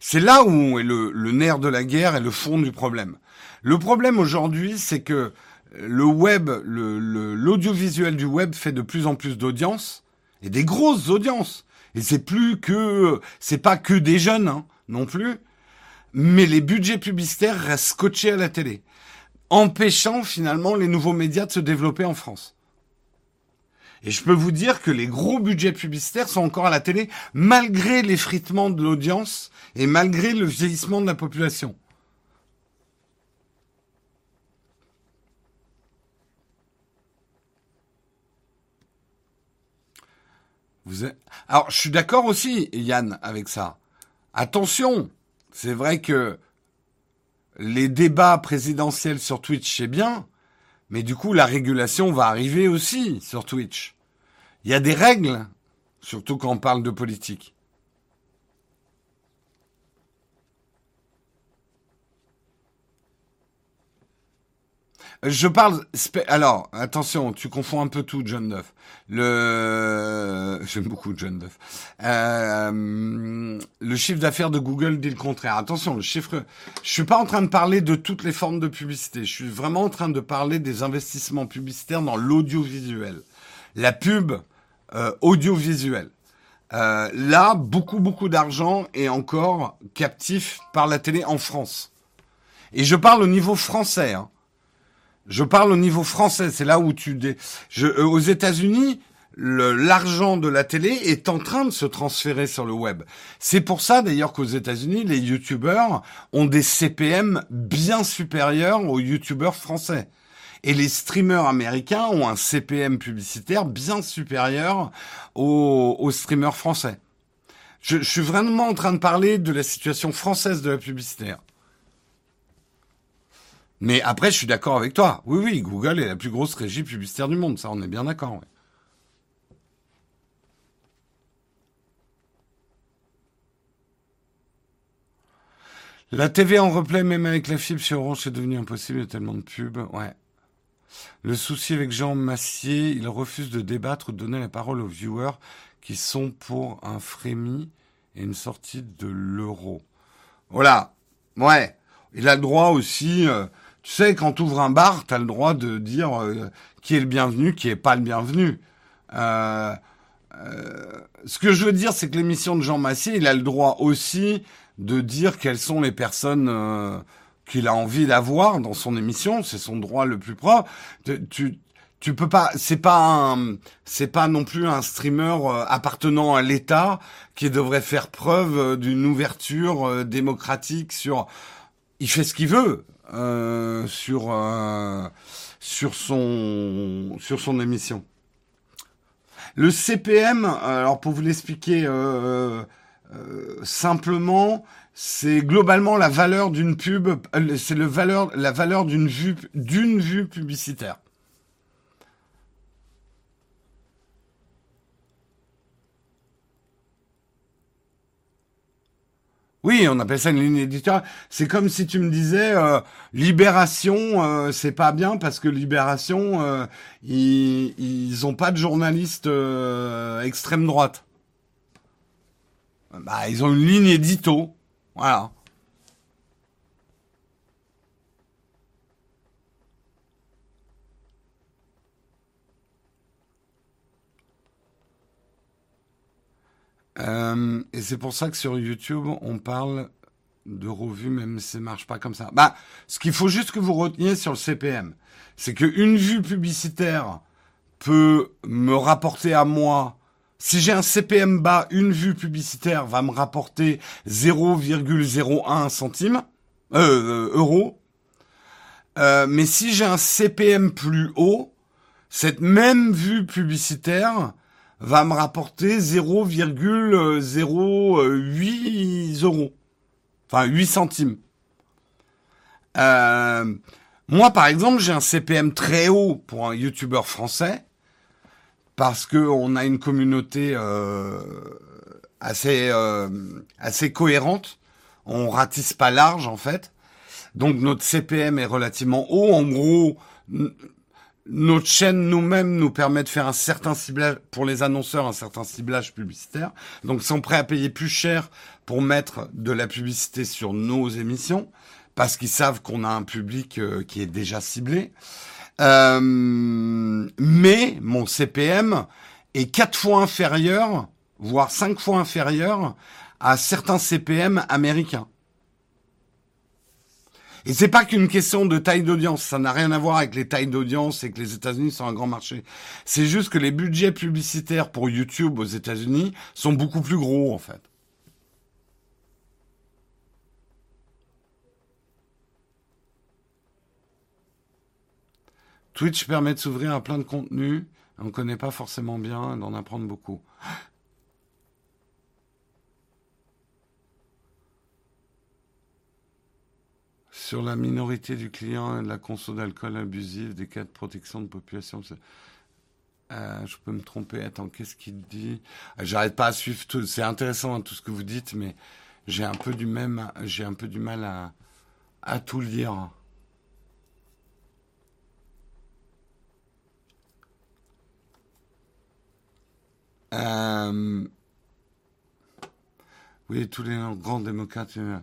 C'est là où est le, nerf de la guerre et le fond du problème. Le problème aujourd'hui, c'est que le web, l'audiovisuel du web fait de plus en plus d'audience et des grosses audiences. Et c'est plus que, c'est pas que des jeunes hein, non plus, mais les budgets publicitaires restent scotchés à la télé empêchant finalement les nouveaux médias de se développer en France. Et je peux vous dire que les gros budgets publicitaires sont encore à la télé, malgré l'effritement de l'audience et malgré le vieillissement de la population. Vous Alors, je suis d'accord aussi, Yann, avec ça. Attention, c'est vrai que les débats présidentiels sur Twitch, c'est bien, mais du coup, la régulation va arriver aussi sur Twitch. Il y a des règles, surtout quand on parle de politique. Je parle. Alors, attention, tu confonds un peu tout, John Duff. Le, j'aime beaucoup John Duff. Euh, le chiffre d'affaires de Google dit le contraire. Attention, le chiffre. Je suis pas en train de parler de toutes les formes de publicité. Je suis vraiment en train de parler des investissements publicitaires dans l'audiovisuel, la pub euh, audiovisuelle. Euh, là, beaucoup beaucoup d'argent est encore captif par la télé en France. Et je parle au niveau français. Hein. Je parle au niveau français, c'est là où tu... Je, euh, aux États-Unis, l'argent de la télé est en train de se transférer sur le web. C'est pour ça d'ailleurs qu'aux États-Unis, les youtubeurs ont des CPM bien supérieurs aux youtubeurs français. Et les streamers américains ont un CPM publicitaire bien supérieur aux, streamers français. Je, suis vraiment en train de parler de la situation française de la publicitaire. Mais après, je suis d'accord avec toi. Oui, oui, Google est la plus grosse régie publicitaire du monde. Ça, on est bien d'accord. La TV en replay, même avec la fibre sur Orange, c'est devenu impossible. Il y a tellement de pubs. Ouais. Le souci avec Jean Massier, il refuse de débattre ou de donner la parole aux viewers qui sont pour un frémi et une sortie de l'euro. Voilà. Ouais. Il a le droit aussi. Euh, tu sais, quand tu ouvres un bar, tu as le droit de dire euh, qui est le bienvenu, qui est pas le bienvenu. Euh, euh, ce que je veux dire, c'est que l'émission de Jean Massier, il a le droit aussi de dire quelles sont les personnes qu'il a envie d'avoir dans son émission. C'est son droit le plus propre. Tu, tu peux pas, c'est pas c'est pas non plus un streamer appartenant à l'État qui devrait faire preuve d'une ouverture démocratique sur. Il fait ce qu'il veut. Euh, sur euh, sur son sur son émission. Le CPM, alors pour vous l'expliquer euh, euh, simplement, c'est globalement la valeur d'une pub, c'est le valeur, la valeur d'une vue, d'une vue publicitaire. Oui, on appelle ça une ligne éditoriale. C'est comme si tu me disais euh, Libération, euh, c'est pas bien parce que Libération, euh, ils, ils ont pas de journalistes extrême droite. Bah, ils ont une ligne édito, voilà. Euh, et c'est pour ça que sur YouTube, on parle de revues, même si ça marche pas comme ça. Bah, ce qu'il faut juste que vous reteniez sur le CPM, c'est qu'une vue publicitaire peut me rapporter à moi, si j'ai un CPM bas, une vue publicitaire va me rapporter 0,01 centime, euh, euro. Euh, mais si j'ai un CPM plus haut, cette même vue publicitaire va me rapporter 0,08 euros. Enfin, 8 centimes. Euh, moi, par exemple, j'ai un CPM très haut pour un YouTuber français parce que on a une communauté euh, assez euh, assez cohérente. On ratisse pas large en fait. Donc notre CPM est relativement haut. En gros, notre chaîne nous-mêmes nous permet de faire un certain ciblage pour les annonceurs, un certain ciblage publicitaire. Donc, sont prêts à payer plus cher pour mettre de la publicité sur nos émissions parce qu'ils savent qu'on a un public euh, qui est déjà ciblé. Euh, mais mon CPM est quatre fois inférieur, voire cinq fois inférieur à certains CPM américains. Et c'est pas qu'une question de taille d'audience. Ça n'a rien à voir avec les tailles d'audience et que les États-Unis sont un grand marché. C'est juste que les budgets publicitaires pour YouTube aux États-Unis sont beaucoup plus gros, en fait. Twitch permet de s'ouvrir à plein de contenus. On ne connaît pas forcément bien, d'en apprendre beaucoup. Sur la minorité du client et de la conso d'alcool abusive, des cas de protection de population. Euh, je peux me tromper. Attends, qu'est-ce qu'il dit? J'arrête pas à suivre tout. C'est intéressant hein, tout ce que vous dites, mais j'ai un peu du même, j'ai un peu du mal à, à tout lire. Euh, oui, tous les grands démocrates. Euh,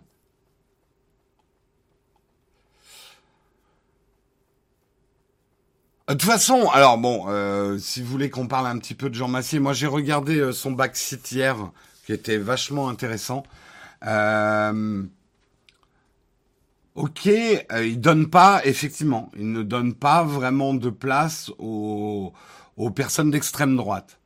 de toute façon, alors bon, euh, si vous voulez qu'on parle un petit peu de Jean Massier, moi j'ai regardé euh, son backseat hier, qui était vachement intéressant. ok, il donne pas, effectivement, il ne donne pas vraiment de place aux, personnes d'extrême droite.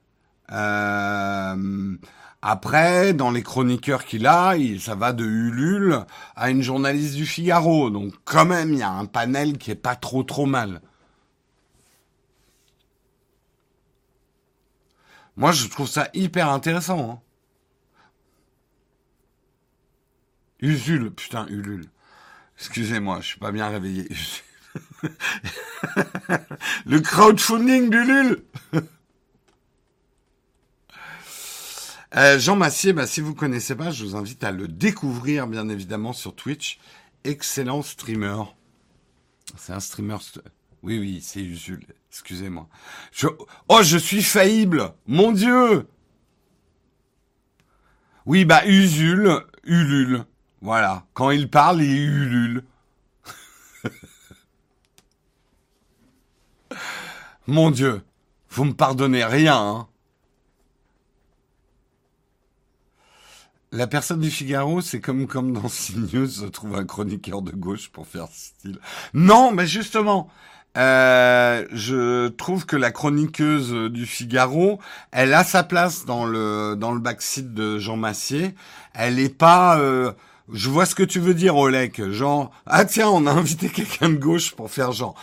après, dans les chroniqueurs qu'il a, il, ça va de Ulule à une journaliste du Figaro. Donc quand même, il y a un panel qui est pas trop trop mal. Moi, je trouve ça hyper intéressant. Hein. Usul, putain, Ulule. Excusez-moi, je suis pas bien réveillé. Le crowdfunding d'Ulule euh, Jean Massier, bah, si vous connaissez pas, je vous invite à le découvrir, bien évidemment, sur Twitch. Excellent streamer. C'est un streamer... Oui, oui, c'est Usul. Excusez-moi. Oh, je suis faillible Mon Dieu Oui, bah, Usul, Ulule. Voilà. Quand il parle, il ulule. Mon Dieu, vous me pardonnez rien, hein La personne du Figaro, c'est comme comme dans CNews se trouve un chroniqueur de gauche pour faire style. Non, mais justement, euh, je trouve que la chroniqueuse du Figaro, elle a sa place dans le dans le backseat de Jean Massier. Elle est pas. Euh, je vois ce que tu veux dire, Olek. Genre, ah tiens, on a invité quelqu'un de gauche pour faire genre.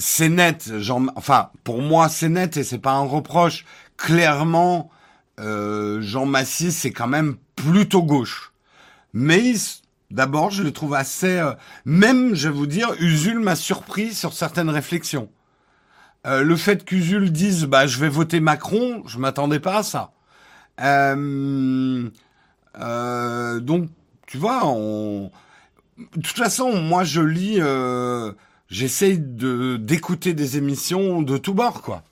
C'est net, genre, enfin, pour moi, c'est net et c'est pas un reproche clairement, euh, Jean Massy, c'est quand même plutôt gauche. Mais d'abord, je le trouve assez... Euh, même, je vais vous dire, Usul m'a surpris sur certaines réflexions. Euh, le fait qu'Usul dise bah je vais voter Macron, je m'attendais pas à ça. Euh, euh, donc tu vois, on... de toute façon, moi je lis, j'essaye de d'écouter des émissions de tous bords quoi.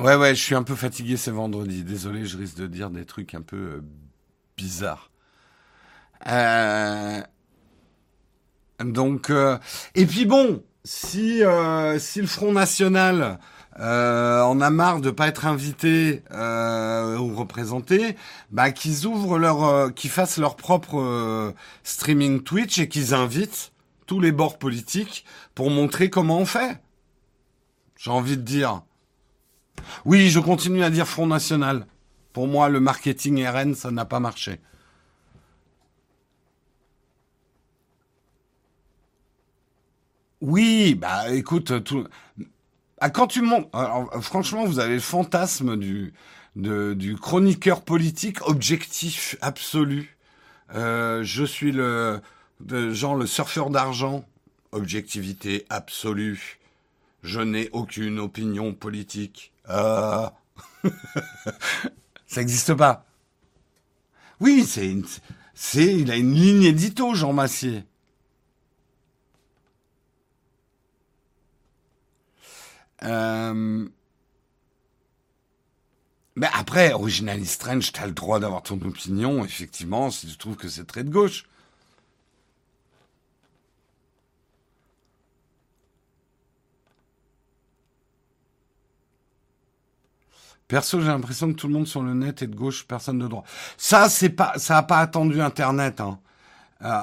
Ouais, ouais, je suis un peu fatigué, c'est vendredi. Désolé, je risque de dire des trucs un peu euh, bizarres. Euh, donc, euh, et puis bon, si si le Front National en a marre de pas être invité ou représenté, bah qu'ils ouvrent leur, qu'ils fassent leur propre streaming Twitch et qu'ils invitent tous les bords politiques pour montrer comment on fait. J'ai envie de dire. Oui, je continue à dire Front National. Pour moi, le marketing RN, ça n'a pas marché. Oui, bah écoute. Ah, quand tu montes, franchement, vous avez le fantasme du, chroniqueur politique objectif absolu. Euh, je suis le, le surfeur d'argent, objectivité absolue. Je n'ai aucune opinion politique. Euh... ça n'existe pas. Oui, c'est, il a une ligne édito, Jean Massier. Euh... Mais après, Original Strange, t'as le droit d'avoir ton opinion, effectivement, si tu trouves que c'est très de gauche. Perso, j'ai l'impression que tout le monde sur le net est de gauche, personne de droite. Ça, c'est pas, ça a pas attendu Internet. Hein. Euh,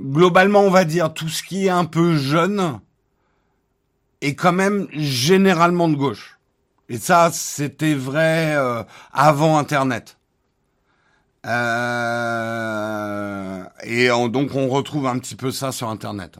globalement, on va dire tout ce qui est un peu jeune est quand même généralement de gauche. Et ça, c'était vrai euh, avant Internet. Euh, et donc, on retrouve un petit peu ça sur Internet.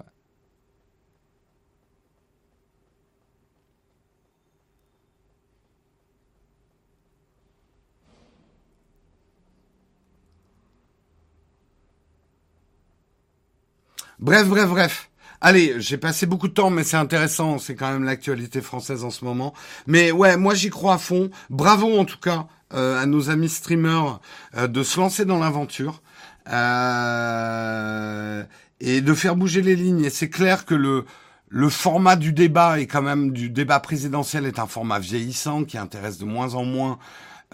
Bref, bref, bref. Allez, j'ai passé beaucoup de temps, mais c'est intéressant. C'est quand même l'actualité française en ce moment. Mais ouais, moi j'y crois à fond. Bravo en tout cas euh, à nos amis streamers euh, de se lancer dans l'aventure euh, et de faire bouger les lignes. Et c'est clair que le le format du débat est quand même du débat présidentiel est un format vieillissant qui intéresse de moins en moins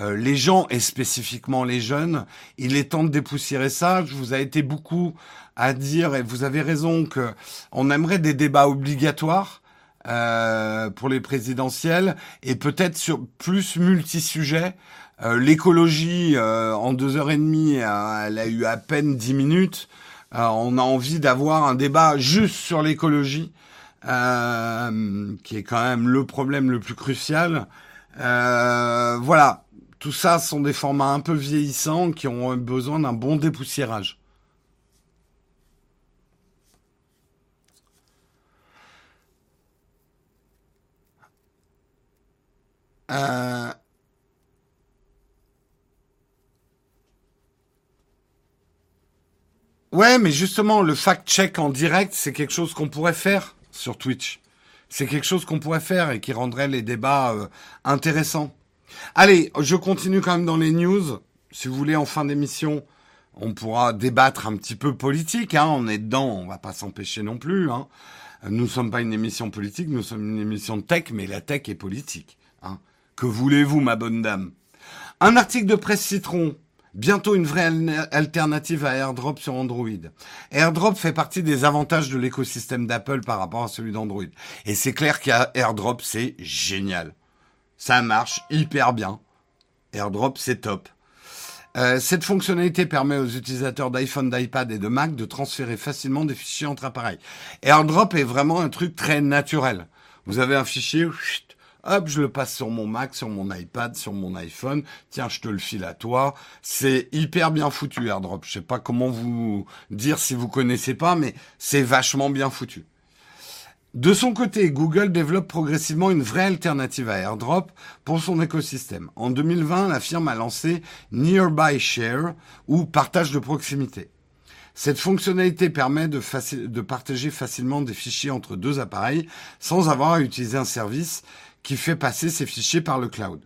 euh, les gens et spécifiquement les jeunes. Il est temps de dépoussiérer ça. Je vous ai été beaucoup à dire et vous avez raison que on aimerait des débats obligatoires. Euh, pour les présidentielles et peut-être sur plus multi-sujets. Euh, l'écologie, en deux heures et demie, elle a eu à peine dix minutes. on a envie d'avoir un débat juste sur l'écologie, qui est quand même le problème le plus crucial. voilà, tout ça sont des formats un peu vieillissants qui ont besoin d'un bon dépoussiérage. Euh, ouais, mais justement, le fact-check en direct, c'est quelque chose qu'on pourrait faire sur Twitch. C'est quelque chose qu'on pourrait faire et qui rendrait les débats euh, intéressants. Allez, je continue quand même dans les news. Si vous voulez, en fin d'émission, on pourra débattre un petit peu politique. Hein. On est dedans, on va pas s'empêcher non plus. Hein. Nous ne sommes pas une émission politique, nous sommes une émission tech, mais la tech est politique. Que voulez-vous, ma bonne dame? Un article de presse Citron. Bientôt une vraie alternative à AirDrop sur Android. AirDrop fait partie des avantages de l'écosystème d'Apple par rapport à celui d'Android. Et c'est clair qu'AirDrop, AirDrop, c'est génial. Ça marche hyper bien. AirDrop, c'est top. Euh, cette fonctionnalité permet aux utilisateurs d'iPhone, d'iPad et de Mac de transférer facilement des fichiers entre appareils. AirDrop est vraiment un truc très naturel. Vous avez un fichier, hop, je le passe sur mon Mac, sur mon iPad, sur mon iPhone. Tiens, je te le file à toi. C'est hyper bien foutu AirDrop. Je sais pas comment vous dire si vous connaissez pas, mais c'est vachement bien foutu. De son côté, Google développe progressivement une vraie alternative à AirDrop pour son écosystème. En 2020, la firme a lancé Nearby Share ou partage de proximité. Cette fonctionnalité permet de, de, partager facilement des fichiers entre deux appareils sans avoir à utiliser un service qui fait passer ces fichiers par le cloud.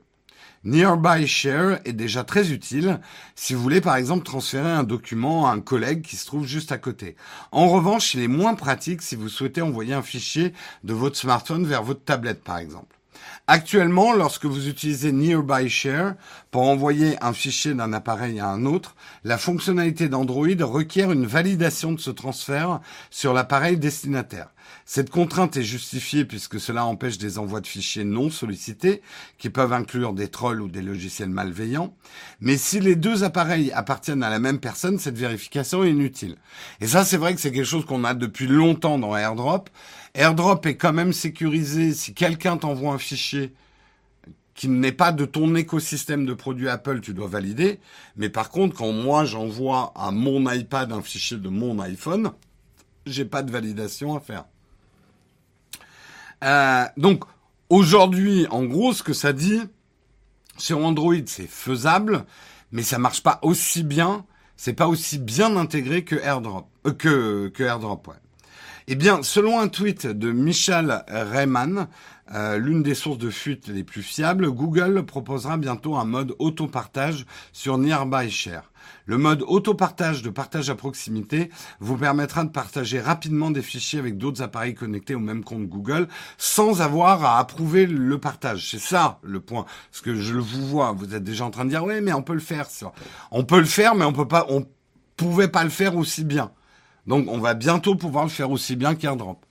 Nearby Share est déjà très utile si vous voulez par exemple transférer un document à un collègue qui se trouve juste à côté. En revanche, il est moins pratique si vous souhaitez envoyer un fichier de votre smartphone vers votre tablette par exemple. Actuellement, lorsque vous utilisez Nearby Share pour envoyer un fichier d'un appareil à un autre, la fonctionnalité d'Android requiert une validation de ce transfert sur l'appareil destinataire. Cette contrainte est justifiée puisque cela empêche des envois de fichiers non sollicités, qui peuvent inclure des trolls ou des logiciels malveillants. Mais si les deux appareils appartiennent à la même personne, cette vérification est inutile. Et ça, c'est vrai que c'est quelque chose qu'on a depuis longtemps dans AirDrop. AirDrop est quand même sécurisé si quelqu'un t'envoie un fichier qui n'est pas de ton écosystème de produits Apple, tu dois valider. Mais par contre, quand moi j'envoie à mon iPad un fichier de mon iPhone, j'ai pas de validation à faire. Euh, donc aujourd'hui, en gros, ce que ça dit sur Android, c'est faisable, mais ça marche pas aussi bien. C'est pas aussi bien intégré que AirDrop, euh, que que AirDrop, ouais. Eh bien, selon un tweet de Michel Rayman, euh, l'une des sources de fuite les plus fiables, Google proposera bientôt un mode auto-partage sur Nearby Share. Le mode auto-partage de partage à proximité vous permettra de partager rapidement des fichiers avec d'autres appareils connectés au même compte Google sans avoir à approuver le partage. C'est ça le point. Parce que je vous vois, vous êtes déjà en train de dire oui, mais on peut le faire. On peut le faire, mais on peut pas, on pouvait pas le faire aussi bien. Donc on va bientôt pouvoir le faire aussi bien qu'AirDrop.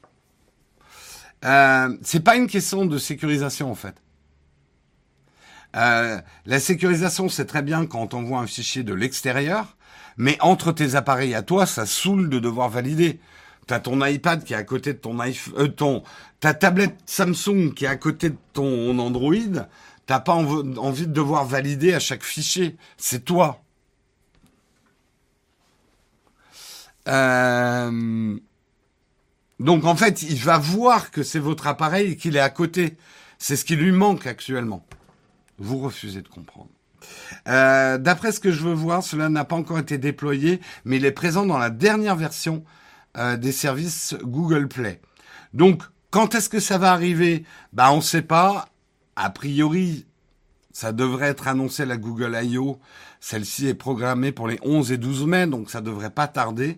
Euh, c'est pas une question de sécurisation en fait. Euh, la sécurisation, c'est très bien quand on voit un fichier de l'extérieur, mais entre tes appareils à toi, ça saoule de devoir valider. T'as ton iPad qui est à côté de ton iPhone, euh, ton, ta tablette Samsung qui est à côté de ton Android. T'as pas envie de devoir valider à chaque fichier. C'est toi. Euh, donc en fait, il va voir que c'est votre appareil et qu'il est à côté. C'est ce qui lui manque actuellement. Vous refusez de comprendre. Euh, D'après ce que je veux voir, cela n'a pas encore été déployé, mais il est présent dans la dernière version euh, des services Google Play. Donc, quand est-ce que ça va arriver? Bah, on ne sait pas. A priori, ça devrait être annoncé à la Google I.O. Celle-ci est programmée pour les 11 et 12 mai, donc ça devrait pas tarder.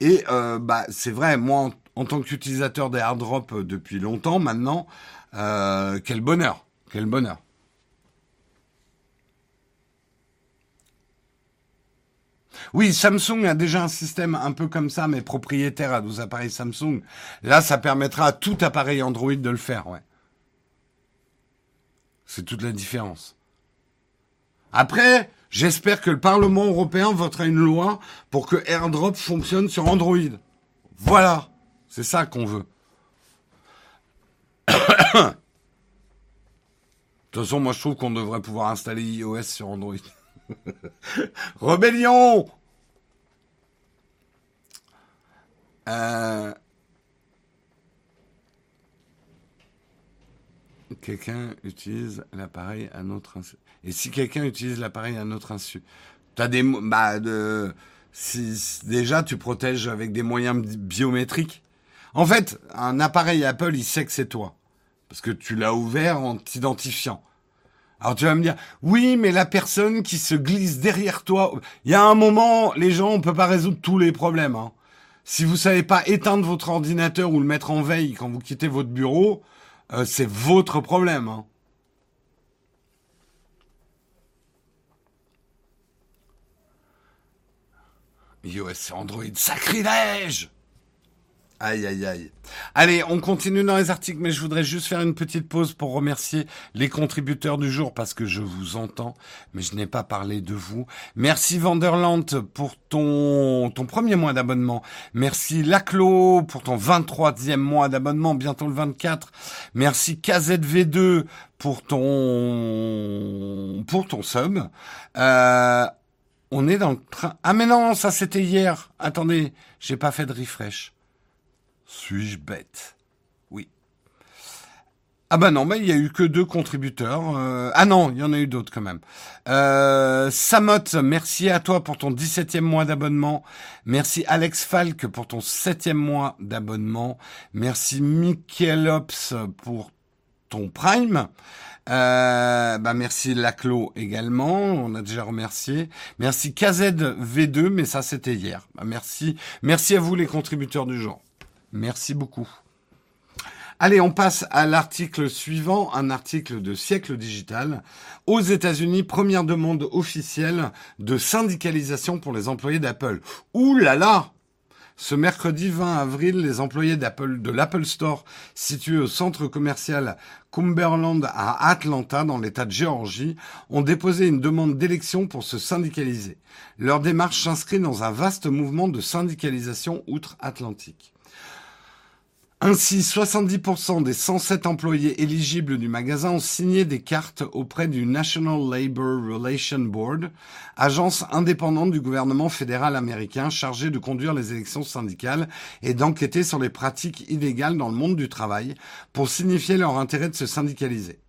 Et euh, bah, c'est vrai, moi, en, tant qu'utilisateur des AirDrop euh, depuis longtemps maintenant, quel bonheur, quel bonheur. Oui, Samsung a déjà un système un peu comme ça, mais propriétaire à nos appareils Samsung. Là, ça permettra à tout appareil Android de le faire, ouais. C'est toute la différence. Après, j'espère que le Parlement européen votera une loi pour que AirDrop fonctionne sur Android. Voilà, c'est ça qu'on veut. De toute façon, moi je trouve qu'on devrait pouvoir installer iOS sur Android. Rébellion euh, quelqu'un utilise l'appareil à notre insu. Et si quelqu'un utilise l'appareil à notre insu, t'as des bah si, déjà tu protèges avec des moyens biométriques. En fait, un appareil Apple, il sait que c'est toi parce que tu l'as ouvert en t'identifiant. Alors tu vas me dire, oui, mais la personne qui se glisse derrière toi, il y a un moment, les gens, on peut pas résoudre tous les problèmes. Hein. Si vous savez pas éteindre votre ordinateur ou le mettre en veille quand vous quittez votre bureau, euh, c'est votre problème. Hein. iOS et Android, sacrilège Aïe, aïe, aïe. Allez, on continue dans les articles, mais je voudrais juste faire une petite pause pour remercier les contributeurs du jour parce que je vous entends, mais je n'ai pas parlé de vous. Merci Vanderland pour ton, ton premier mois d'abonnement. Merci Laclo pour ton 23e mois d'abonnement, bientôt le 24. Merci KZV2 pour ton, pour ton sub. Euh, on est dans le train. Ah mais non, ça c'était hier. Attendez, j'ai pas fait de refresh. Suis-je bête? Oui. Ah bah non, il y a eu que deux contributeurs. Euh, ah non, il y en a eu d'autres quand même. Euh, Samot, merci à toi pour ton 17e mois d'abonnement. Merci Alex Falk pour ton 7e mois d'abonnement. Merci Ops pour ton Prime. Euh, bah merci Laclo également, on a déjà remercié. Merci KZV2, mais ça c'était hier. Bah merci, merci à vous les contributeurs du jour. Merci beaucoup. Allez, on passe à l'article suivant, un article de siècle digital. Aux États-Unis, première demande officielle de syndicalisation pour les employés d'Apple. Ouh là là ce mercredi 20 avril, les employés de l'Apple Store, situé au centre commercial Cumberland à Atlanta, dans l'État de Géorgie, ont déposé une demande d'élection pour se syndicaliser. Leur démarche s'inscrit dans un vaste mouvement de syndicalisation outre-Atlantique. Ainsi, 70% des 107 employés éligibles du magasin ont signé des cartes auprès du National Labor Relations Board, agence indépendante du gouvernement fédéral américain chargée de conduire les élections syndicales et d'enquêter sur les pratiques illégales dans le monde du travail pour signifier leur intérêt de se syndicaliser.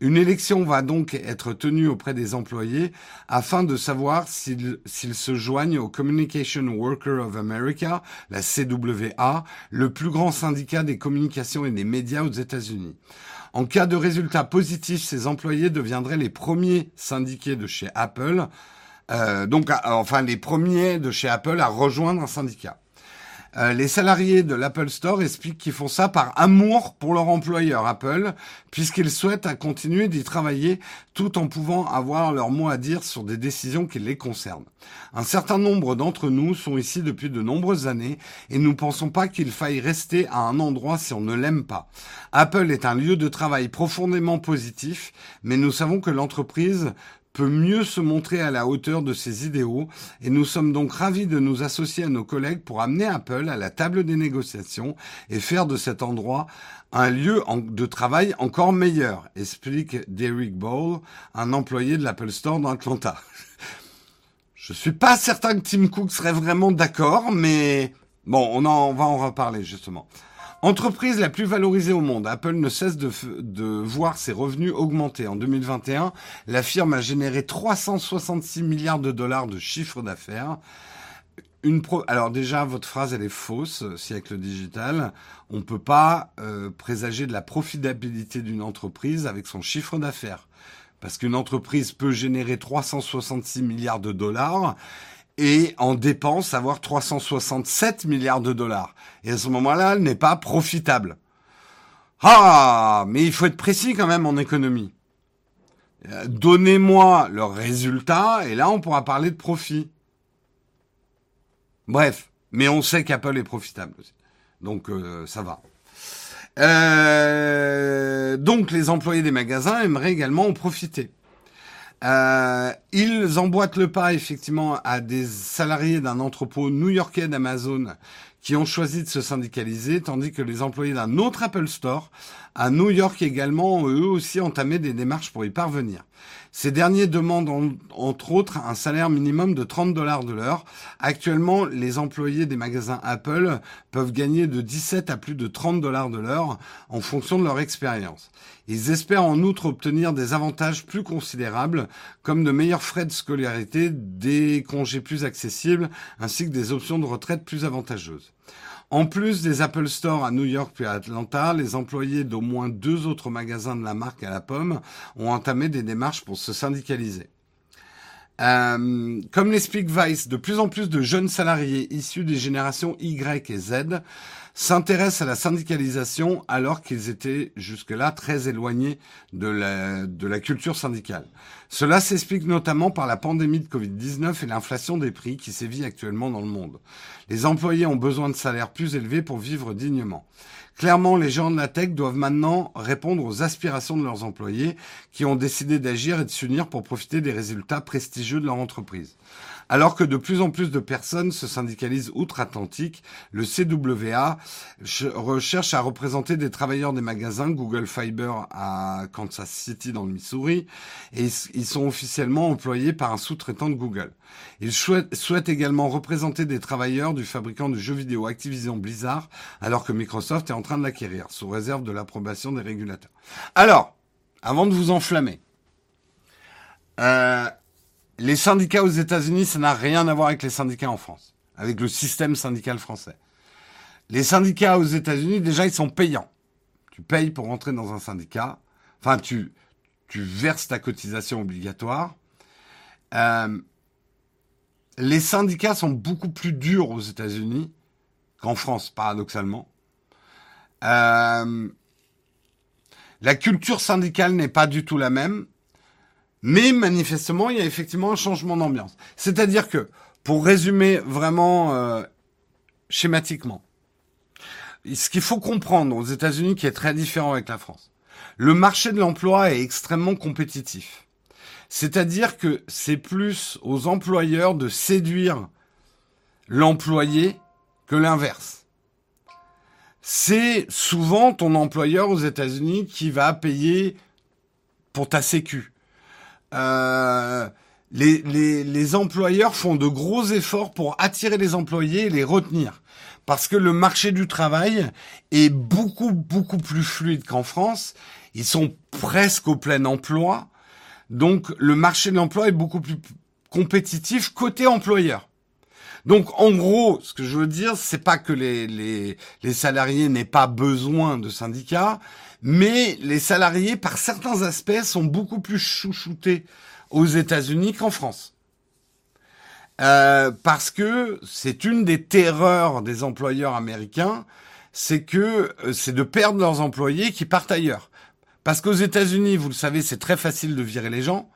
Une élection va donc être tenue auprès des employés afin de savoir s'ils se joignent au Communication Worker of America, la CWA, le plus grand syndicat des communications et des médias aux États-Unis. En cas de résultat positif, ces employés deviendraient les premiers syndiqués de chez Apple, euh, donc enfin les premiers de chez Apple à rejoindre un syndicat. Euh, les salariés de l'Apple Store expliquent qu'ils font ça par amour pour leur employeur Apple, puisqu'ils souhaitent continuer d'y travailler tout en pouvant avoir leur mot à dire sur des décisions qui les concernent. Un certain nombre d'entre nous sont ici depuis de nombreuses années et nous ne pensons pas qu'il faille rester à un endroit si on ne l'aime pas. Apple est un lieu de travail profondément positif, mais nous savons que l'entreprise peut mieux se montrer à la hauteur de ses idéaux et nous sommes donc ravis de nous associer à nos collègues pour amener Apple à la table des négociations et faire de cet endroit un lieu de travail encore meilleur, explique Derek Ball, un employé de l'Apple Store dans Atlanta. Je suis pas certain que Tim Cook serait vraiment d'accord, mais bon, on, en, va en reparler justement. Entreprise la plus valorisée au monde, Apple ne cesse de, voir ses revenus augmenter. En 2021, la firme a généré 366 milliards de dollars de chiffre d'affaires. Une pro... Alors déjà, votre phrase, elle est fausse, siècle digital. On ne peut pas euh, présager de la profitabilité d'une entreprise avec son chiffre d'affaires. Parce qu'une entreprise peut générer 366 milliards de dollars et en dépense avoir 367 milliards de dollars. Et à ce moment-là, elle n'est pas profitable. Ah, mais il faut être précis quand même en économie. Euh, donnez-moi le résultat et là on pourra parler de profit. Bref, mais on sait qu'Apple est profitable aussi. Donc euh, ça va. Euh, donc les employés des magasins aimeraient également en profiter. Euh, ils emboîtent le pas effectivement à des salariés d'un entrepôt new-yorkais d'Amazon qui ont choisi de se syndicaliser, tandis que les employés d'un autre Apple Store à New York également ont eux aussi entamé des démarches pour y parvenir. Ces derniers demandent entre autres un salaire minimum de 30 dollars de l'heure. Actuellement, les employés des magasins Apple peuvent gagner de 17 à plus de 30 dollars de l'heure en fonction de leur expérience. Ils espèrent en outre obtenir des avantages plus considérables comme de meilleurs frais de scolarité, des congés plus accessibles ainsi que des options de retraite plus avantageuses. En plus des Apple Store à New York puis à Atlanta, les employés d'au moins deux autres magasins de la marque à la pomme ont entamé des démarches pour se syndicaliser. Euh, comme l'explique Vice, de plus en plus de jeunes salariés issus des générations Y et Z s'intéressent à la syndicalisation alors qu'ils étaient jusque-là très éloignés de la, de la culture syndicale. Cela s'explique notamment par la pandémie de Covid-19 et l'inflation des prix qui sévit actuellement dans le monde. Les employés ont besoin de salaires plus élevés pour vivre dignement. Clairement, les gens de la tech doivent maintenant répondre aux aspirations de leurs employés qui ont décidé d'agir et de s'unir pour profiter des résultats prestigieux de leur entreprise. Alors que de plus en plus de personnes se syndicalisent outre-Atlantique, le CWA recherche à représenter des travailleurs des magasins Google Fiber à Kansas City dans le Missouri et ils sont officiellement employés par un sous-traitant de Google. Il souhaite, également représenter des travailleurs du fabricant de jeux vidéo Activision Blizzard alors que Microsoft est en train de l'acquérir sous réserve de l'approbation des régulateurs. Alors, avant de vous enflammer, euh, les syndicats aux États-Unis, ça n'a rien à voir avec les syndicats en France, avec le système syndical français. Les syndicats aux États-Unis, déjà, ils sont payants. Tu payes pour rentrer dans un syndicat. Enfin, tu, tu verses ta cotisation obligatoire. Euh, les syndicats sont beaucoup plus durs aux États-Unis qu'en France, paradoxalement. Euh, la culture syndicale n'est pas du tout la même. Mais manifestement, il y a effectivement un changement d'ambiance. C'est-à-dire que, pour résumer vraiment euh, schématiquement, ce qu'il faut comprendre aux États-Unis qui est très différent avec la France, le marché de l'emploi est extrêmement compétitif. C'est-à-dire que c'est plus aux employeurs de séduire l'employé que l'inverse. C'est souvent ton employeur aux États-Unis qui va payer pour ta sécu euh, les, les, les, employeurs font de gros efforts pour attirer les employés et les retenir. Parce que le marché du travail est beaucoup, beaucoup plus fluide qu'en France. Ils sont presque au plein emploi. Donc, le marché de l'emploi est beaucoup plus compétitif côté employeur. Donc, en gros, ce que je veux dire, c'est pas que les, les, les salariés n'aient pas besoin de syndicats, mais les salariés, par certains aspects, sont beaucoup plus chouchoutés aux États-Unis qu'en France. Euh, parce que c'est une des terreurs des employeurs américains, c'est que euh, c'est de perdre leurs employés qui partent ailleurs. Parce qu'aux États-Unis, vous le savez, c'est très facile de virer les gens,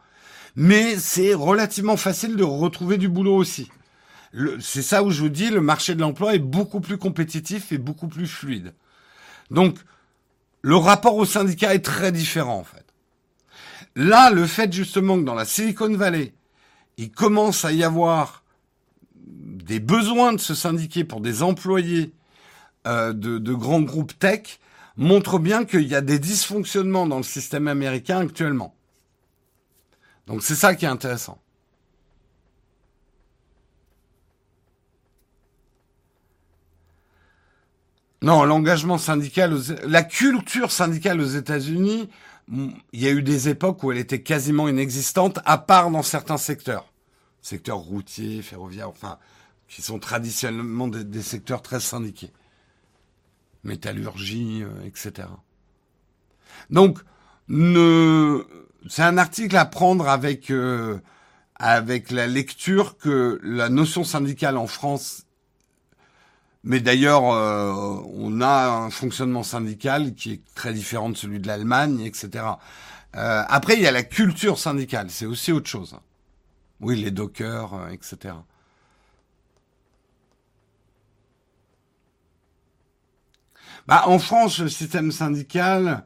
mais c'est relativement facile de retrouver du boulot aussi. C'est ça où je vous dis, le marché de l'emploi est beaucoup plus compétitif et beaucoup plus fluide. Donc, le rapport au syndicat est très différent en fait. Là, le fait justement que dans la Silicon Valley, il commence à y avoir des besoins de se syndiquer pour des employés euh, de, de, grands groupes tech montre bien qu'il y a des dysfonctionnements dans le système américain actuellement. Donc c'est ça qui est intéressant. Non, l'engagement syndical, la culture syndicale aux États-Unis, il y a eu des époques où elle était quasiment inexistante, à part dans certains secteurs, secteurs routiers, ferroviaires, enfin, qui sont traditionnellement des, secteurs très syndiqués, métallurgie, euh, etc. Donc, ne... c'est un article à prendre avec euh, avec la lecture que la notion syndicale en France mais d'ailleurs, euh, on a un fonctionnement syndical qui est très différent de celui de l'Allemagne, etc. Euh, après, il y a la culture syndicale, c'est aussi autre chose. Oui, les dockers, euh, etc. Bah, en France, le système syndical,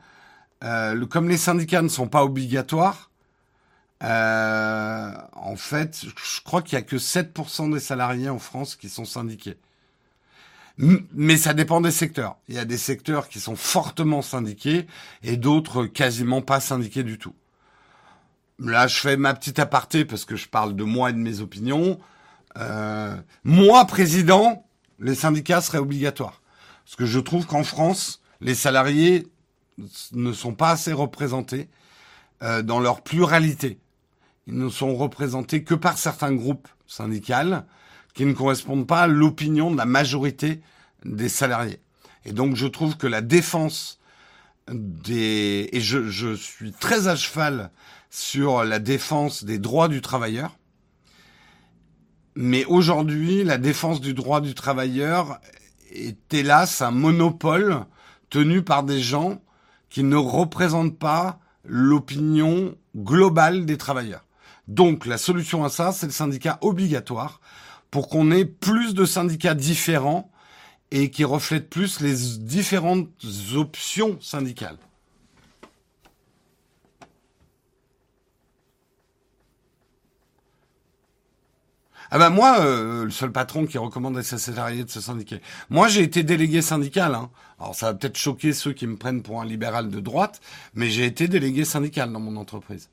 comme les syndicats ne sont pas obligatoires, en fait, je crois qu'il y a que 7% des salariés en France qui sont syndiqués. Mais ça dépend des secteurs. Il y a des secteurs qui sont fortement syndiqués et d'autres quasiment pas syndiqués du tout. Là, je fais ma petite aparté parce que je parle de moi et de mes opinions. Euh, moi, président, les syndicats seraient obligatoires. Parce que je trouve qu'en France, les salariés ne sont pas assez représentés euh, dans leur pluralité. Ils ne sont représentés que par certains groupes syndicaux qui ne correspondent pas à l'opinion de la majorité des salariés. Et donc je trouve que la défense des... Et je, je suis très à cheval sur la défense des droits du travailleur. Mais aujourd'hui, la défense du droit du travailleur est hélas un monopole tenu par des gens qui ne représentent pas l'opinion globale des travailleurs. Donc la solution à ça, c'est le syndicat obligatoire pour qu'on ait plus de syndicats différents et qui reflètent plus les différentes options syndicales. Ah ben moi, euh, le seul patron qui recommande à ses salariés de se syndiquer. Moi, j'ai été délégué syndical. Hein. Alors ça va peut-être choquer ceux qui me prennent pour un libéral de droite, mais j'ai été délégué syndical dans mon entreprise.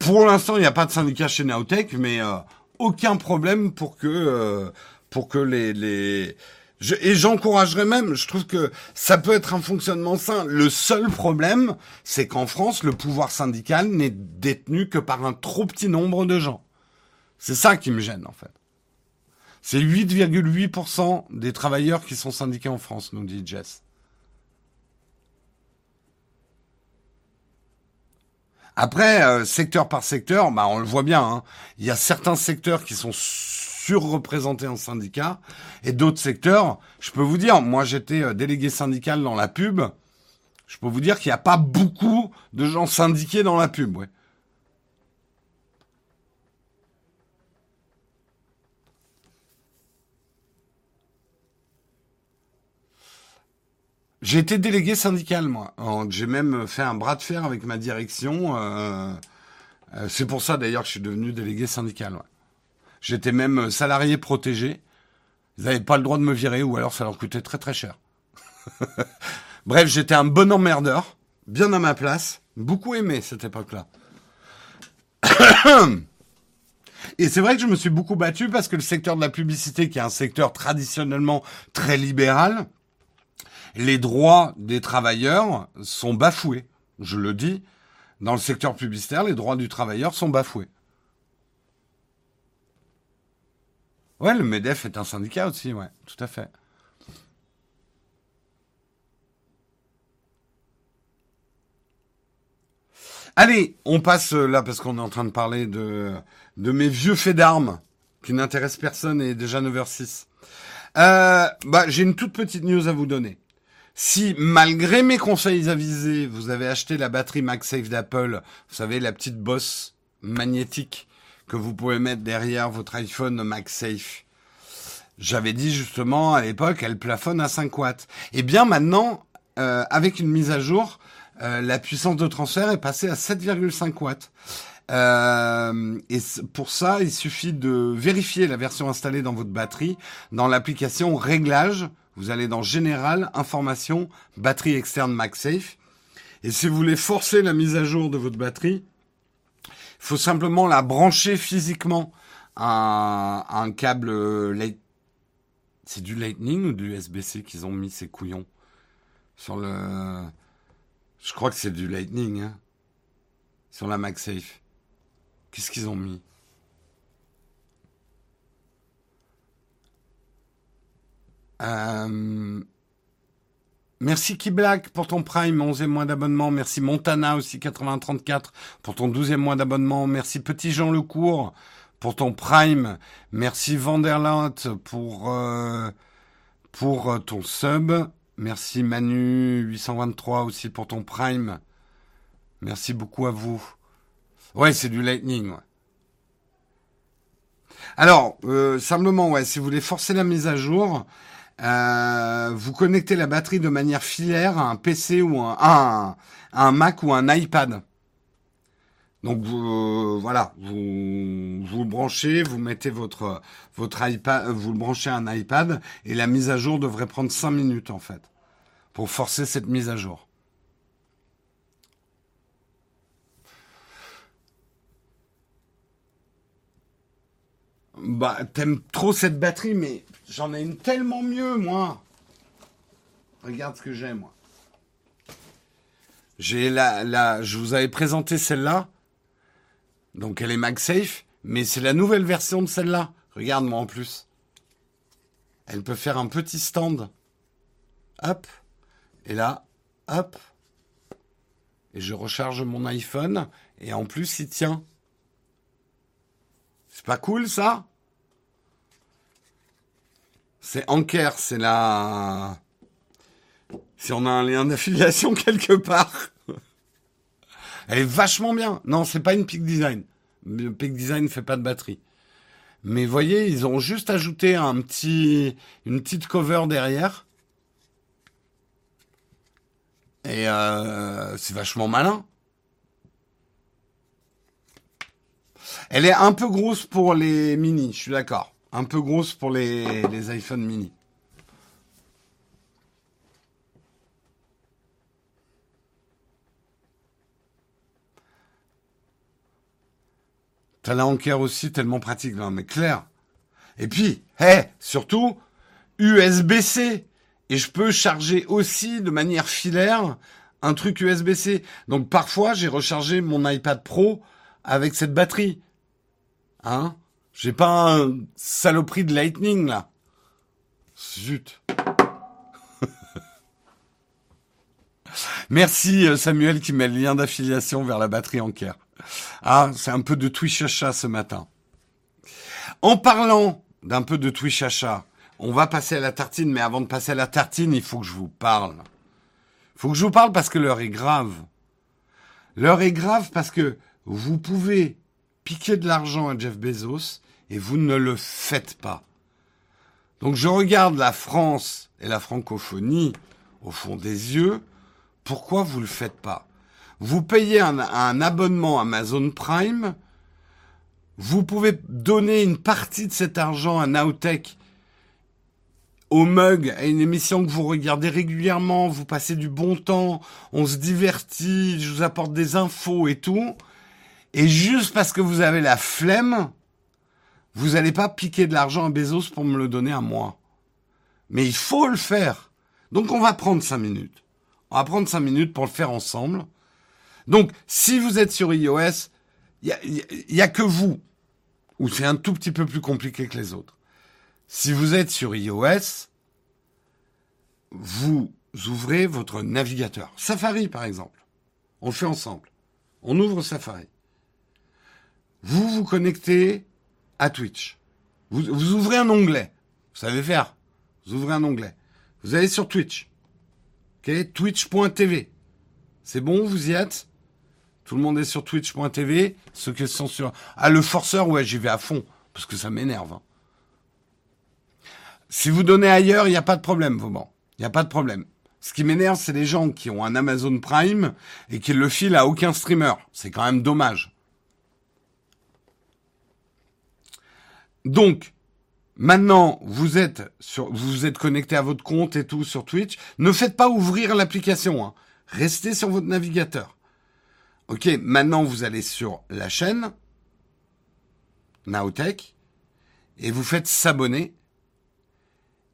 Pour l'instant, il n'y a pas de syndicat chez Naotech, mais euh, aucun problème pour que euh, pour que les, les et j'encouragerais même, je trouve que ça peut être un fonctionnement sain. Le seul problème, c'est qu'en France, le pouvoir syndical n'est détenu que par un trop petit nombre de gens. C'est ça qui me gêne, en fait. C'est 8,8% des travailleurs qui sont syndiqués en France, nous dit Jess. Après, euh, secteur par secteur, bah on le voit bien. Hein. Il y a certains secteurs qui sont surreprésentés en syndicat et d'autres secteurs. Je peux vous dire, moi j'étais euh, délégué syndical dans la pub. Je peux vous dire qu'il n'y a pas beaucoup de gens syndiqués dans la pub. Ouais. J'ai été délégué syndical, moi. J'ai même fait un bras de fer avec ma direction. Euh, euh, c'est pour ça, d'ailleurs, que je suis devenu délégué syndical. J'étais même salarié protégé. Ils n'avaient pas le droit de me virer, ou alors ça leur coûtait très très cher. Bref, j'étais un bon emmerdeur, bien à ma place. Beaucoup aimé cette époque-là. Et c'est vrai que je me suis beaucoup battu parce que le secteur de la publicité, qui est un secteur traditionnellement très libéral, les droits des travailleurs sont bafoués. Je le dis, dans le secteur publicitaire, les droits du travailleur sont bafoués. Ouais, le MEDEF est un syndicat aussi, ouais, tout à fait. Allez, on passe euh, là parce qu'on est en train de parler de, mes vieux faits d'armes qui n'intéressent personne et déjà 9h06. Euh, bah, j'ai une toute petite news à vous donner. Si, malgré mes conseils avisés, vous avez acheté la batterie MagSafe d'Apple, vous savez, la petite bosse magnétique que vous pouvez mettre derrière votre iPhone MagSafe, j'avais dit justement à l'époque, elle plafonne à 5 watts. Eh bien maintenant, euh, avec une mise à jour, euh, la puissance de transfert est passée à 7,5 watts. Euh, et pour ça, il suffit de vérifier la version installée dans votre batterie dans l'application Réglage vous allez dans Général, Information, Batterie externe MagSafe. Et si vous voulez forcer la mise à jour de votre batterie, il faut simplement la brancher physiquement à un, câble C'est du Lightning ou du USB-C qu'ils ont mis ces couillons? Sur le. Je crois que c'est du Lightning, hein, sur la MagSafe. Qu'est-ce qu'ils ont mis? Euh, merci Kiblack pour ton Prime, 11e mois d'abonnement. Merci Montana aussi, 8034 pour ton 12e mois d'abonnement. Merci Petit Jean Lecourt pour ton Prime. Merci Vanderlant pour, euh, pour euh, ton sub. Merci Manu 823 aussi pour ton Prime. Merci beaucoup à vous. Ouais, c'est du Lightning. Alors, simplement, ouais, si vous voulez forcer la mise à jour, euh, vous connectez la batterie de manière filaire à un PC ou un, un, Mac ou un iPad. Donc euh, voilà, vous vous branchez, vous mettez votre votre iPad, vous le branchez à un iPad et la mise à jour devrait prendre 5 minutes en fait pour forcer cette mise à jour. Bah, t'aimes trop cette batterie, mais j'en ai une tellement mieux, moi. Regarde ce que j'ai, moi. J'ai la, la, je vous avais présenté celle-là. Donc elle est MagSafe, mais c'est la nouvelle version de celle-là. Regarde-moi en plus. Elle peut faire un petit stand. Hop. Et là, hop. Et je recharge mon iPhone. Et en plus, il tient. C'est pas cool ça? C'est Anker, c'est la... Si on a un lien d'affiliation quelque part. Elle est vachement bien. Non, c'est pas une Peak Design. Le Peak Design fait pas de batterie. Mais voyez, ils ont juste ajouté un petit, une petite cover derrière. Et euh, c'est vachement malin. Elle est un peu grosse pour les mini, je suis d'accord. Un peu grosse pour les, les iPhone mini. T'as la aussi tellement pratique, non mais clair. Et puis, hé, surtout, USB-C. Et je peux charger aussi de manière filaire un truc USB-C. Donc parfois, j'ai rechargé mon iPad Pro avec cette batterie. Hein? J'ai pas un saloperie de Lightning là. Zut. Merci euh, Samuel qui met le lien d'affiliation vers la batterie Anker. Ah, c'est un peu de Twitch achat ce matin. En parlant d'un peu de Twitch achat, on va passer à la tartine, mais avant de passer à la tartine, il faut que je vous parle. Il faut que je vous parle parce que l'heure est grave. L'heure est grave parce que vous pouvez piquer de l'argent à Jeff Bezos et vous ne le faites pas. Donc je regarde la France et la francophonie au fond des yeux. Pourquoi vous le faites pas? Vous payez un, abonnement Amazon Prime, vous pouvez donner une partie de cet argent à Nowtech, au mug, à une émission que vous regardez régulièrement, vous passez du bon temps, on se divertit, je vous apporte des infos et tout. Et juste parce que vous avez la flemme, vous n'allez pas piquer de l'argent à Bezos pour me le donner à moi. Mais il faut le faire. Donc on va prendre cinq minutes. On va prendre cinq minutes pour le faire ensemble. Donc, si vous êtes sur iOS, il n'y a, que vous, ou c'est un tout petit peu plus compliqué que les autres. Si vous êtes sur iOS, vous ouvrez votre navigateur. Safari, par exemple. On le fait ensemble. On ouvre Safari. Vous vous connectez à Twitch. Vous, vous ouvrez un onglet. Vous savez faire. Vous ouvrez un onglet. Vous allez sur Twitch. Ok? Twitch.tv. C'est bon, vous y êtes? Tout le monde est sur twitch.tv. Ceux qui sont sur... Ah, le forceur, ouais, j'y vais à fond. Parce que ça m'énerve. Hein. Si vous donnez ailleurs, il n'y a pas de problème, Vauban. Il n'y a pas de problème. Ce qui m'énerve, c'est les gens qui ont un Amazon Prime et qui le filent à aucun streamer. C'est quand même dommage. Donc, maintenant, vous êtes vous êtes connecté à votre compte et tout sur Twitch. Ne faites pas ouvrir l'application. Hein. Restez sur votre navigateur. Ok, maintenant vous allez sur la chaîne Nowtech et vous faites s'abonner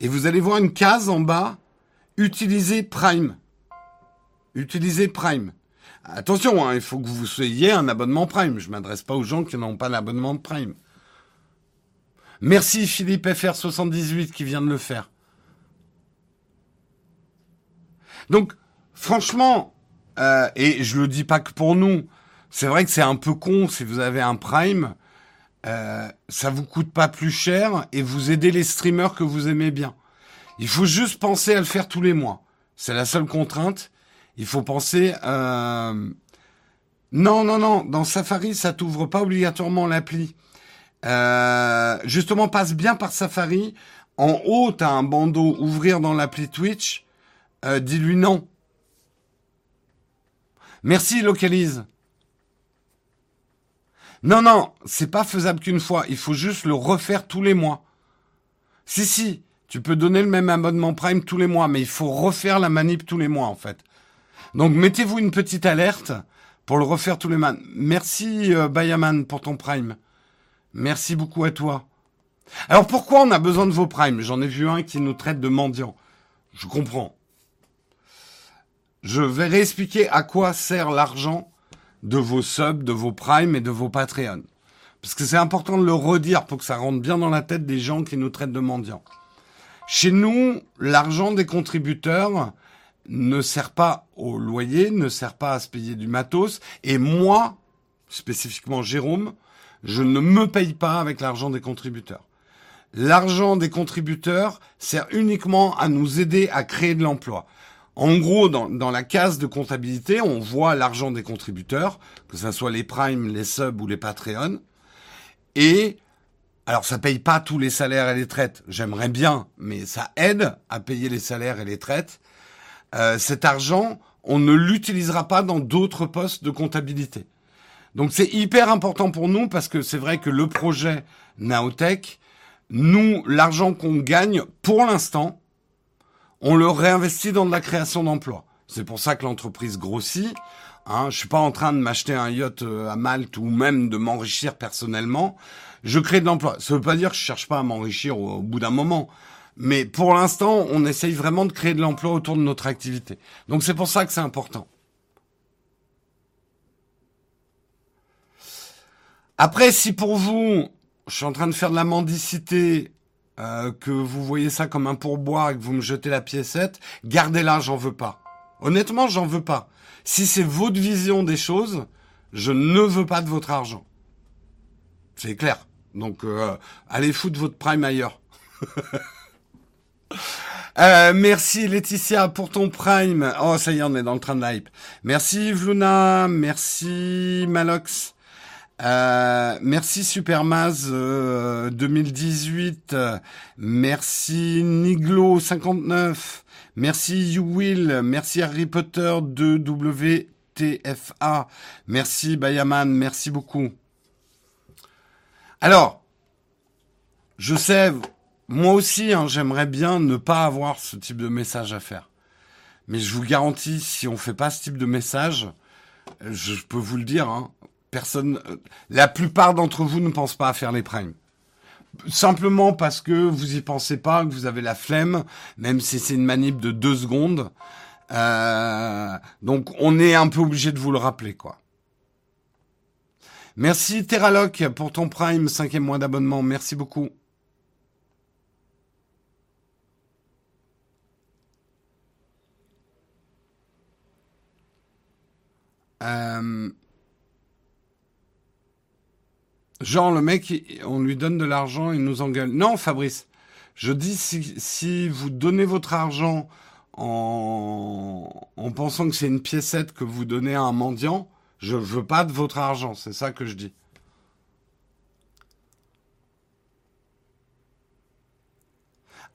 et vous allez voir une case en bas utiliser Prime. Utiliser Prime. Attention, hein, il faut que vous soyez un abonnement Prime. Je m'adresse pas aux gens qui n'ont pas l'abonnement Prime. Merci Philippe FR78 qui vient de le faire. Donc, franchement, euh, et je le dis pas que pour nous. C'est vrai que c'est un peu con si vous avez un Prime. Euh, ça vous coûte pas plus cher et vous aidez les streamers que vous aimez bien. Il faut juste penser à le faire tous les mois. C'est la seule contrainte. Il faut penser. Euh... Non, non, non. Dans Safari, ça t'ouvre pas obligatoirement l'appli. Euh, justement, passe bien par Safari. En haut, t'as un bandeau ouvrir dans l'appli Twitch. Euh, dis-lui non. Merci, localise. Non, non, c'est pas faisable qu'une fois. Il faut juste le refaire tous les mois. Si, si, tu peux donner le même abonnement Prime tous les mois, mais il faut refaire la manip tous les mois, en fait. Donc, mettez-vous une petite alerte pour le refaire tous les mois. Merci, euh, Bayaman, pour ton Prime. Merci beaucoup à toi. Alors, pourquoi on a besoin de vos Primes? J'en ai vu un qui nous traite de mendiants. Je comprends je vais réexpliquer à quoi sert l'argent de vos subs, de vos primes et de vos Patreons. Parce que c'est important de le redire pour que ça rentre bien dans la tête des gens qui nous traitent de mendiants. Chez nous, l'argent des contributeurs ne sert pas au loyer, ne sert pas à se payer du matos. Et moi, spécifiquement Jérôme, je ne me paye pas avec l'argent des contributeurs. L'argent des contributeurs sert uniquement à nous aider à créer de l'emploi. En gros, dans, la case de comptabilité, on voit l'argent des contributeurs, que ce soit les primes, les subs ou les Patreon. Et alors, ça paye pas tous les salaires et les traites. J'aimerais bien, mais ça aide à payer les salaires et les traites. Euh, cet argent, on ne l'utilisera pas dans d'autres postes de comptabilité. Donc, c'est hyper important pour nous parce que c'est vrai que le projet Naotech, nous, l'argent qu'on gagne pour l'instant, on le réinvestit dans de la création d'emplois. C'est pour ça que l'entreprise grossit. Hein, je suis pas en train de m'acheter un yacht euh, à Malte ou même de m'enrichir personnellement je crée de l'emploi. Ça veut pas dire que je cherche pas à m'enrichir au, bout d'un moment. Mais pour l'instant, on essaye vraiment de créer de l'emploi autour de notre activité. Donc c'est pour ça que c'est important. Après, si pour vous, je suis en train de faire de la mendicité, euh, que vous voyez ça comme un pourboire et que vous me jetez la piécette, gardez-la, j'en veux pas. Honnêtement, j'en veux pas. Si c'est votre vision des choses, je ne veux pas de votre argent. C'est clair. Donc, euh, allez foutre votre prime ailleurs. Euh, merci Laetitia pour ton prime. Oh, ça y est, on est dans le train de hype. Merci Vluna, merci Malox. Euh, merci Supermaz 2018. Merci Niglo59. Merci You Will. Merci Harry Potter 2WTFA. Merci Bayaman. Merci beaucoup. Alors, je sais, moi aussi, hein, j'aimerais bien ne pas avoir ce type de message à faire. Mais je vous garantis, si on fait pas ce type de message, je peux vous le dire, hein, la plupart d'entre vous ne pensent pas à faire les primes. Simplement parce que vous y pensez pas, que vous avez la flemme, même si c'est une manip de deux secondes. Euh, donc on est un peu obligé de vous le rappeler, quoi. Merci Terraloc pour ton Prime, cinquième mois d'abonnement. Merci beaucoup. Euh, genre le mec, on lui donne de l'argent, il nous engueule. Non, Fabrice, je dis si, vous donnez votre argent en, en pensant que c'est une piécette que vous donnez à un mendiant, je veux pas de votre argent, c'est ça que je dis.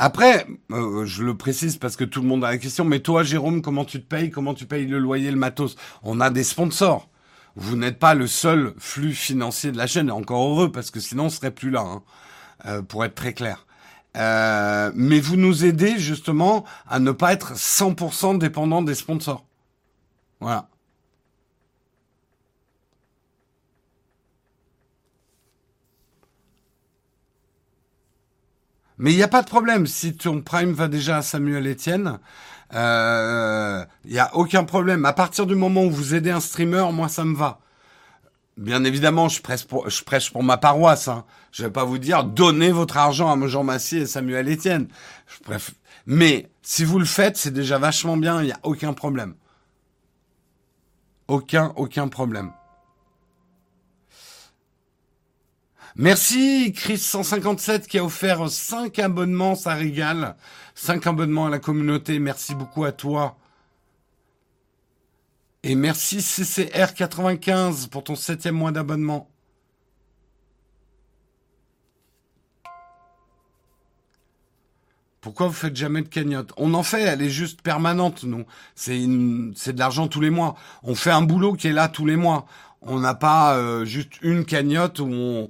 Après, euh, je le précise parce que tout le monde a la question, mais toi, Jérôme, comment tu te payes? Comment tu payes le loyer, le matos? On a des sponsors. Vous n'êtes pas le seul flux financier de la chaîne. Encore heureux, parce que sinon, on serait plus là, hein, euh, pour être très clair. Euh, mais vous nous aidez justement à ne pas être 100% dépendant des sponsors. Voilà. Mais il n'y a pas de problème. Si ton prime va déjà à Samuel Etienne, il euh, n'y a aucun problème. À partir du moment où vous aidez un streamer, moi, ça me va. Bien évidemment, je prêche pour, je prêche pour ma paroisse. Hein. Je vais pas vous dire donnez votre argent à Jean Massier et Samuel Etienne. Je Mais si vous le faites, c'est déjà vachement bien. Il n'y a aucun problème. Aucun, aucun problème. Merci Chris157 qui a offert 5 abonnements, ça régale. 5 abonnements à la communauté, merci beaucoup à toi. Et merci CCR95 pour ton septième mois d'abonnement. Pourquoi vous faites jamais de cagnotte? On en fait, elle est juste permanente, nous. C'est de l'argent tous les mois. On fait un boulot qui est là tous les mois. On n'a pas euh, juste une cagnotte où on,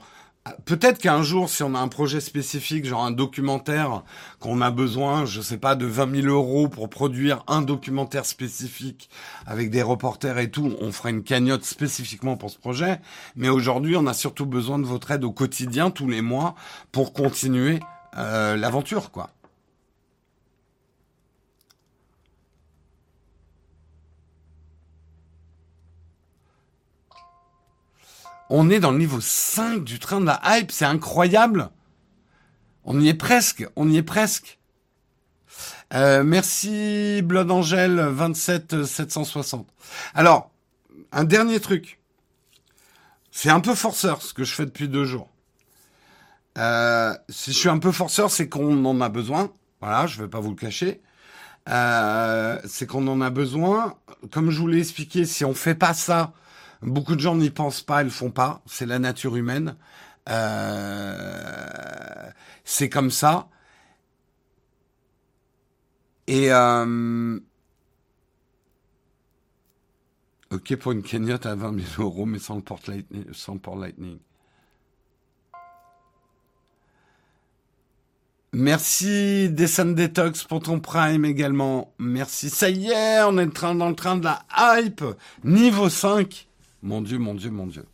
Peut-être qu'un jour, si on a un projet spécifique, genre un documentaire, qu'on a besoin, je sais pas, de 20 000 euros pour produire un documentaire spécifique avec des reporters et tout, on fera une cagnotte spécifiquement pour ce projet. Mais aujourd'hui, on a surtout besoin de votre aide au quotidien, tous les mois, pour continuer euh, l'aventure, quoi. On est dans le niveau 5 du train de la hype, c'est incroyable. On y est presque, on y est presque. Euh, merci Blood Angel 27 760. Alors, un dernier truc. C'est un peu forceur ce que je fais depuis deux jours. Euh, si je suis un peu forceur, c'est qu'on en a besoin. Voilà, je vais pas vous le cacher. Euh, c'est qu'on en a besoin. Comme je vous l'ai expliqué, si on fait pas ça, beaucoup de gens n'y pensent pas, le font pas. C'est la nature humaine. Euh, c'est comme ça. Et euh, ok pour une cagnotte à 20 000 euros, mais sans le port lightning. Sans le port lightning. Merci Descent Detox pour ton prime également. Merci. Ça y est, on est dans le train de la hype. Niveau 5. Mon Dieu, mon Dieu, mon Dieu.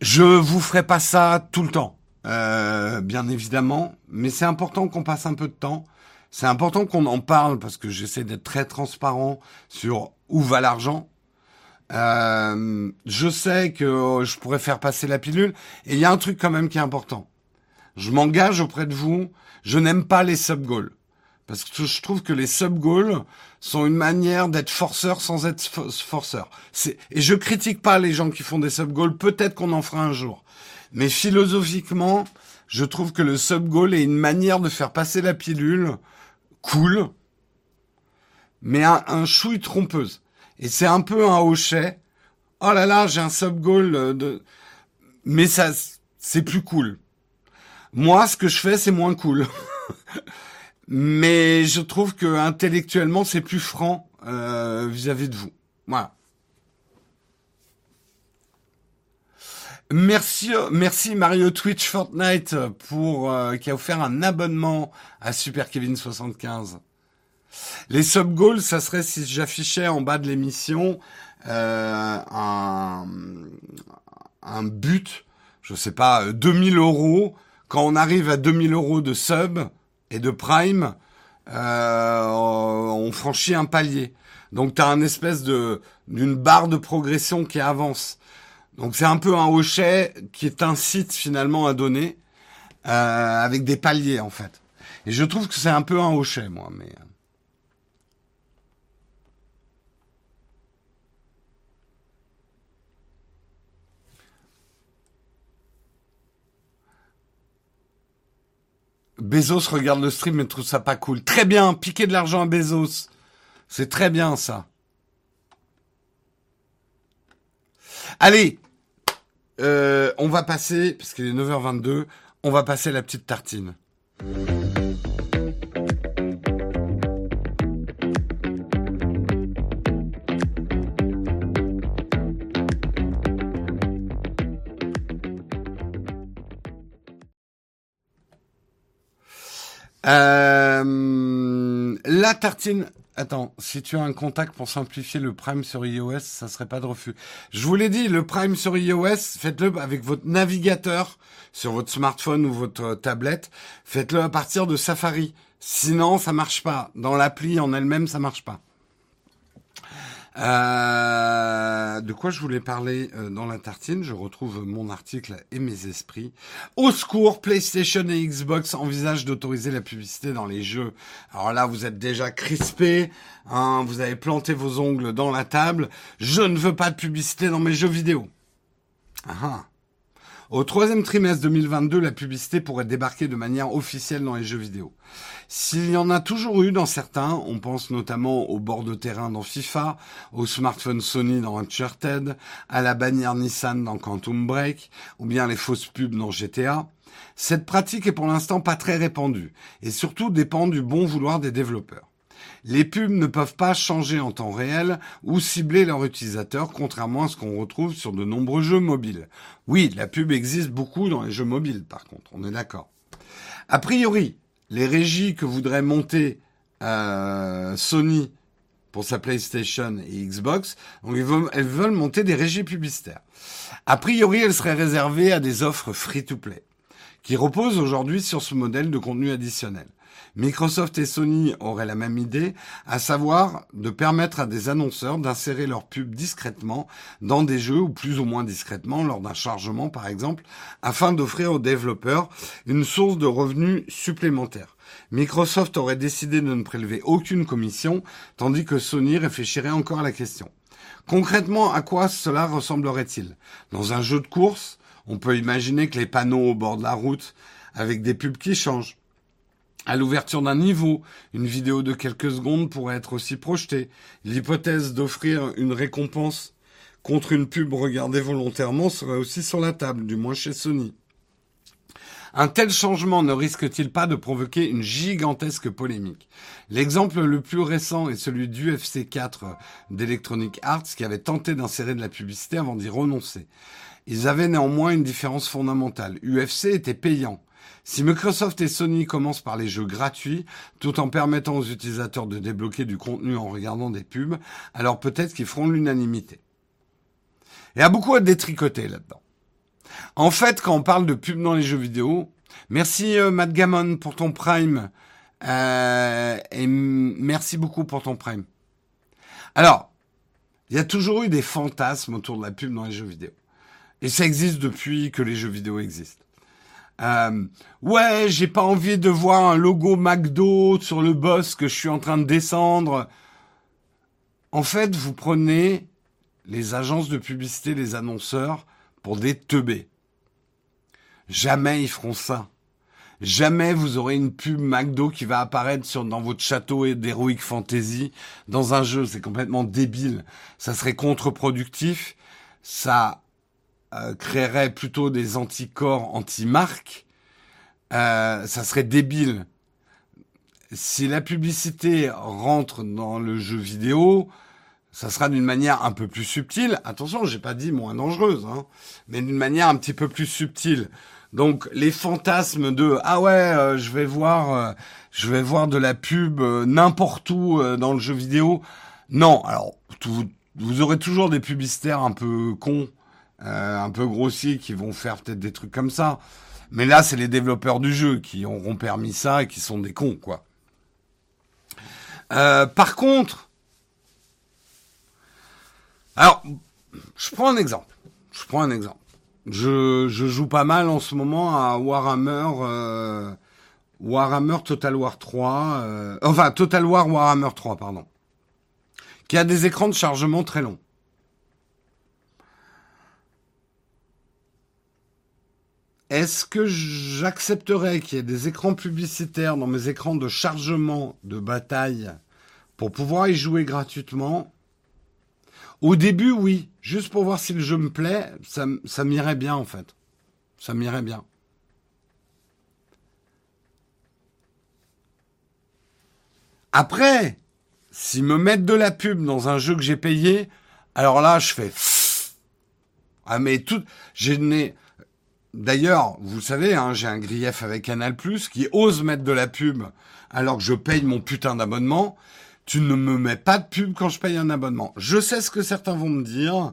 Je vous ferai pas ça tout le temps, euh, bien évidemment, mais c'est important qu'on passe un peu de temps. C'est important qu'on en parle parce que j'essaie d'être très transparent sur où va l'argent. Euh, je sais que je pourrais faire passer la pilule et il y a un truc quand même qui est important. Je m'engage auprès de vous. Je n'aime pas les sub-goals. Parce que je trouve que les sub-goals sont une manière d'être forceur sans être forceur. Et je critique pas les gens qui font des sub-goals. Peut-être qu'on en fera un jour. Mais philosophiquement, je trouve que le sub-goal est une manière de faire passer la pilule cool, mais un, chouille trompeuse. Et c'est un peu un hochet. Oh là là, j'ai un sub-goal de... Mais ça, c'est plus cool. Moi, ce que je fais, c'est moins cool. Mais je trouve que intellectuellement, c'est plus franc euh, vis-à-vis de vous. Voilà. Merci, merci Mario Twitch Fortnite pour euh, qui a offert un abonnement à Super Kevin 75. Les sub goals, ça serait si j'affichais en bas de l'émission euh, un, un but, je sais pas, 2000 euros quand on arrive à 2000 euros de sub et de prime, euh, on franchit un palier. Donc tu as un espèce de d'une barre de progression qui avance. Donc c'est un peu un hochet qui site finalement à donner euh, avec des paliers en fait. Et je trouve que c'est un peu un hochet moi, mais. Bezos regarde le stream et trouve ça pas cool. Très bien, piquer de l'argent à Bezos. C'est très bien ça. Allez, euh, on va passer, parce qu'il est 9h22, on va passer la petite tartine. Euh, la tartine. Attends, si tu as un contact pour simplifier le Prime sur iOS, ça serait pas de refus. Je vous l'ai dit, le Prime sur iOS, faites-le avec votre navigateur sur votre smartphone ou votre tablette. Faites-le à partir de Safari. Sinon, ça marche pas. Dans l'appli en elle-même, ça marche pas. Euh, de quoi je voulais parler euh, dans la tartine? Je retrouve mon article et mes esprits. Au secours, PlayStation et Xbox envisagent d'autoriser la publicité dans les jeux. Alors là, vous êtes déjà crispé, hein, vous avez planté vos ongles dans la table. Je ne veux pas de publicité dans mes jeux vidéo. Ah, ah. Au troisième trimestre 2022, la publicité pourrait débarquer de manière officielle dans les jeux vidéo. S'il y en a toujours eu dans certains, on pense notamment au bord de terrain dans FIFA, au smartphone Sony dans Uncharted, à la bannière Nissan dans Quantum Break, ou bien les fausses pubs dans GTA. Cette pratique est pour l'instant pas très répandue, et surtout dépend du bon vouloir des développeurs. Les pubs ne peuvent pas changer en temps réel ou cibler leur utilisateur, contrairement à ce qu'on retrouve sur de nombreux jeux mobiles. Oui, la pub existe beaucoup dans les jeux mobiles, par contre, on est d'accord. A priori, les régies que voudrait monter euh, Sony pour sa PlayStation et Xbox, elles veulent monter des régies publicitaires. A priori, elles seraient réservées à des offres free-to-play, qui reposent aujourd'hui sur ce modèle de contenu additionnel. Microsoft et Sony auraient la même idée, à savoir de permettre à des annonceurs d'insérer leurs pubs discrètement dans des jeux ou plus ou moins discrètement lors d'un chargement par exemple, afin d'offrir aux développeurs une source de revenus supplémentaire. Microsoft aurait décidé de ne prélever aucune commission, tandis que Sony réfléchirait encore à la question. Concrètement, à quoi cela ressemblerait-il? Dans un jeu de course, on peut imaginer que les panneaux au bord de la route, avec des pubs qui changent. À l'ouverture d'un niveau, une vidéo de quelques secondes pourrait être aussi projetée. L'hypothèse d'offrir une récompense contre une pub regardée volontairement serait aussi sur la table, du moins chez Sony. Un tel changement ne risque-t-il pas de provoquer une gigantesque polémique? L'exemple le plus récent est celui d'UFC 4 d'Electronic Arts qui avait tenté d'insérer de la publicité avant d'y renoncer. Ils avaient néanmoins une différence fondamentale. UFC était payant. Si Microsoft et Sony commencent par les jeux gratuits, tout en permettant aux utilisateurs de débloquer du contenu en regardant des pubs, alors peut-être qu'ils feront l'unanimité. Il y a beaucoup à détricoter là-dedans. En fait, quand on parle de pub dans les jeux vidéo, merci euh, Matt Gammon pour ton Prime. Euh, et merci beaucoup pour ton Prime. Alors, il y a toujours eu des fantasmes autour de la pub dans les jeux vidéo. Et ça existe depuis que les jeux vidéo existent. Euh, ouais, j'ai pas envie de voir un logo McDo sur le boss que je suis en train de descendre. En fait, vous prenez les agences de publicité, les annonceurs, pour des teubés. Jamais ils feront ça. Jamais vous aurez une pub McDo qui va apparaître sur, dans votre château d'Heroic Fantasy dans un jeu. C'est complètement débile. Ça serait contre-productif. Ça euh, créerait plutôt des anticorps anti-marques. Euh, ça serait débile. Si la publicité rentre dans le jeu vidéo, ça sera d'une manière un peu plus subtile. Attention, j'ai pas dit moins dangereuse, hein, mais d'une manière un petit peu plus subtile. Donc les fantasmes de ah ouais, euh, je vais voir, euh, je vais voir de la pub n'importe où dans le jeu vidéo. Non, alors vous, aurez toujours des publicitaires un peu cons, un peu grossiers qui vont faire peut-être des trucs comme ça. Mais là, c'est les développeurs du jeu qui auront permis ça et qui sont des cons, quoi. par contre, alors, je prends un exemple. Je prends un exemple. Je, je joue pas mal en ce moment à Warhammer, euh, Warhammer Total War 3, euh, enfin Total War Warhammer 3, pardon, qui a des écrans de chargement très longs. Est-ce que j'accepterais qu'il y ait des écrans publicitaires dans mes écrans de chargement de bataille pour pouvoir y jouer gratuitement? Au début, oui. Juste pour voir si le jeu me plaît, ça, m'irait bien en fait. Ça m'irait bien. Après, s'ils me mettent de la pub dans un jeu que j'ai payé, alors là, je fais. Ah mais tout, j'ai D'ailleurs, vous savez, hein, j'ai un grief avec Canal+ qui ose mettre de la pub alors que je paye mon putain d'abonnement tu ne me mets pas de pub quand je paye un abonnement. Je sais ce que certains vont me dire.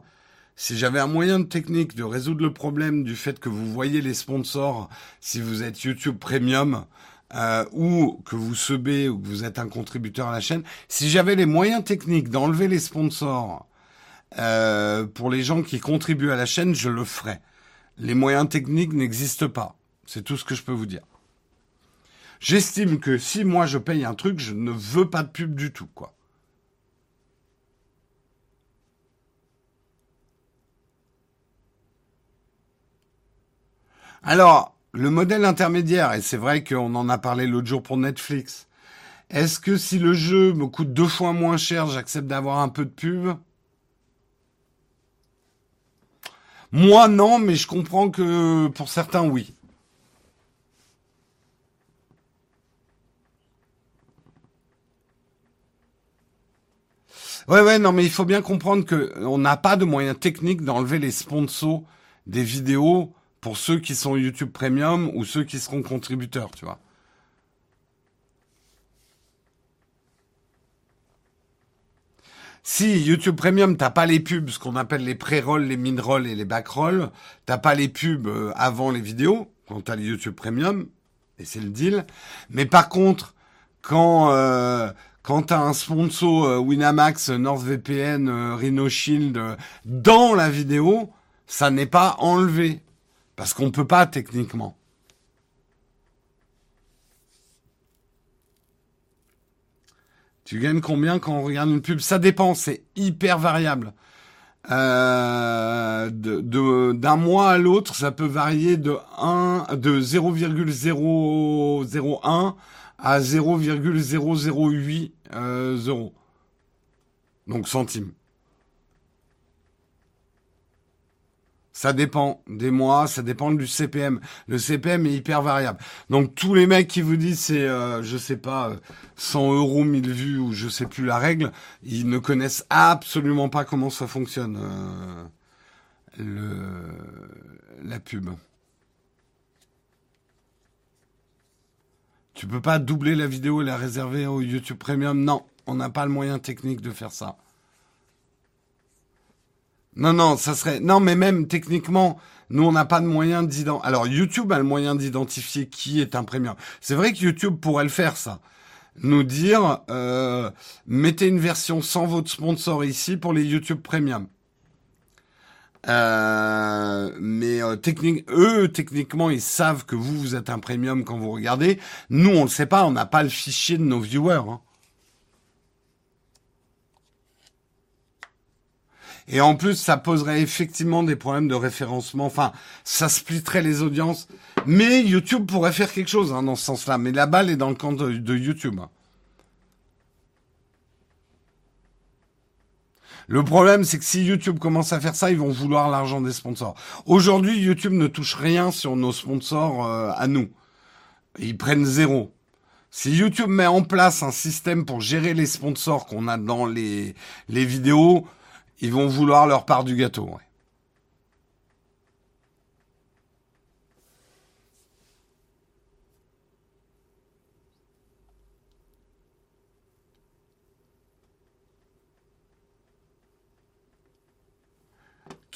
Si j'avais un moyen de technique de résoudre le problème du fait que vous voyez les sponsors, si vous êtes YouTube Premium, euh, ou que vous subez ou que vous êtes un contributeur à la chaîne, si j'avais les moyens techniques d'enlever les sponsors euh, pour les gens qui contribuent à la chaîne, je le ferais. Les moyens techniques n'existent pas. C'est tout ce que je peux vous dire. J'estime que si moi je paye un truc, je ne veux pas de pub du tout, quoi. Alors, le modèle intermédiaire, et c'est vrai qu'on en a parlé l'autre jour pour Netflix, est-ce que si le jeu me coûte deux fois moins cher, j'accepte d'avoir un peu de pub? Moi non, mais je comprends que pour certains oui. Ouais, ouais, non, mais il faut bien comprendre que on n'a pas de moyens techniques d'enlever les sponsors des vidéos pour ceux qui sont YouTube Premium ou ceux qui seront contributeurs, tu vois. Si YouTube Premium, t'as pas les pubs, ce qu'on appelle les pré-rolls, les min-rolls et les back-rolls, t'as pas les pubs euh, avant les vidéos, quand t'as les YouTube Premium, et c'est le deal. Mais par contre, quand euh, quand tu as un sponsor euh, Winamax, NordVPN, euh, Rhino Shield euh, dans la vidéo, ça n'est pas enlevé. Parce qu'on peut pas techniquement. Tu gagnes combien quand on regarde une pub? Ça dépend, c'est hyper variable. Euh, de, d'un mois à l'autre, ça peut varier de 1, de 0,001 à 0,008 euh, euros. Donc centimes. Ça dépend des mois, ça dépend du CPM. Le CPM est hyper variable. Donc tous les mecs qui vous disent c'est, euh, je sais pas, 100 euros 1000 vues ou je sais plus la règle, ils ne connaissent absolument pas comment ça fonctionne euh, le, la pub. Tu peux pas doubler la vidéo et la réserver au YouTube Premium? Non, on n'a pas le moyen technique de faire ça. Non, non, ça serait. Non, mais même techniquement, nous, on n'a pas de moyen d'identifier. Alors, YouTube a le moyen d'identifier qui est un premium. C'est vrai que YouTube pourrait le faire, ça. Nous dire, euh, mettez une version sans votre sponsor ici pour les YouTube Premium. Euh, mais euh, technique, eux, techniquement, ils savent que vous, vous êtes un premium quand vous regardez. Nous, on le sait pas, on n'a pas le fichier de nos viewers. Hein. Et en plus, ça poserait effectivement des problèmes de référencement. Enfin, ça splitterait les audiences. Mais YouTube pourrait faire quelque chose hein, dans ce sens-là. Mais la balle est dans le camp de, YouTube. Le problème, c'est que si YouTube commence à faire ça, ils vont vouloir l'argent des sponsors. Aujourd'hui, YouTube ne touche rien sur nos sponsors euh, à nous. Ils prennent zéro. Si YouTube met en place un système pour gérer les sponsors qu'on a dans les, les vidéos, ils vont vouloir leur part du gâteau.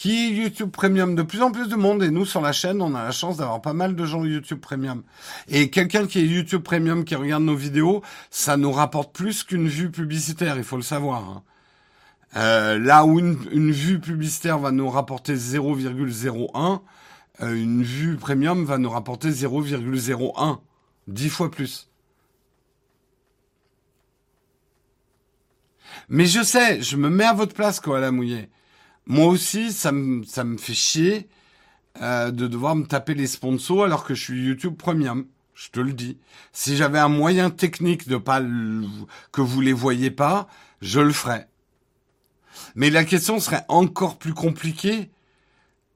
Qui YouTube Premium. De plus en plus de monde et nous sur la chaîne, on a la chance d'avoir pas mal de gens YouTube Premium. Et quelqu'un qui est YouTube Premium qui regarde nos vidéos, ça nous rapporte plus qu'une vue publicitaire, il faut le savoir. Hein. Euh, là où une, vue publicitaire va nous rapporter 0,01, euh, une vue premium va nous rapporter 0,01, 10 fois plus. Mais je sais, je me mets à votre place, Koala Mouillé. Moi aussi, ça me, ça me fait chier euh, de devoir me taper les sponsors alors que je suis YouTube Premium. Je te le dis. Si j'avais un moyen technique de pas que vous les voyez pas, je le ferais. Mais la question serait encore plus compliquée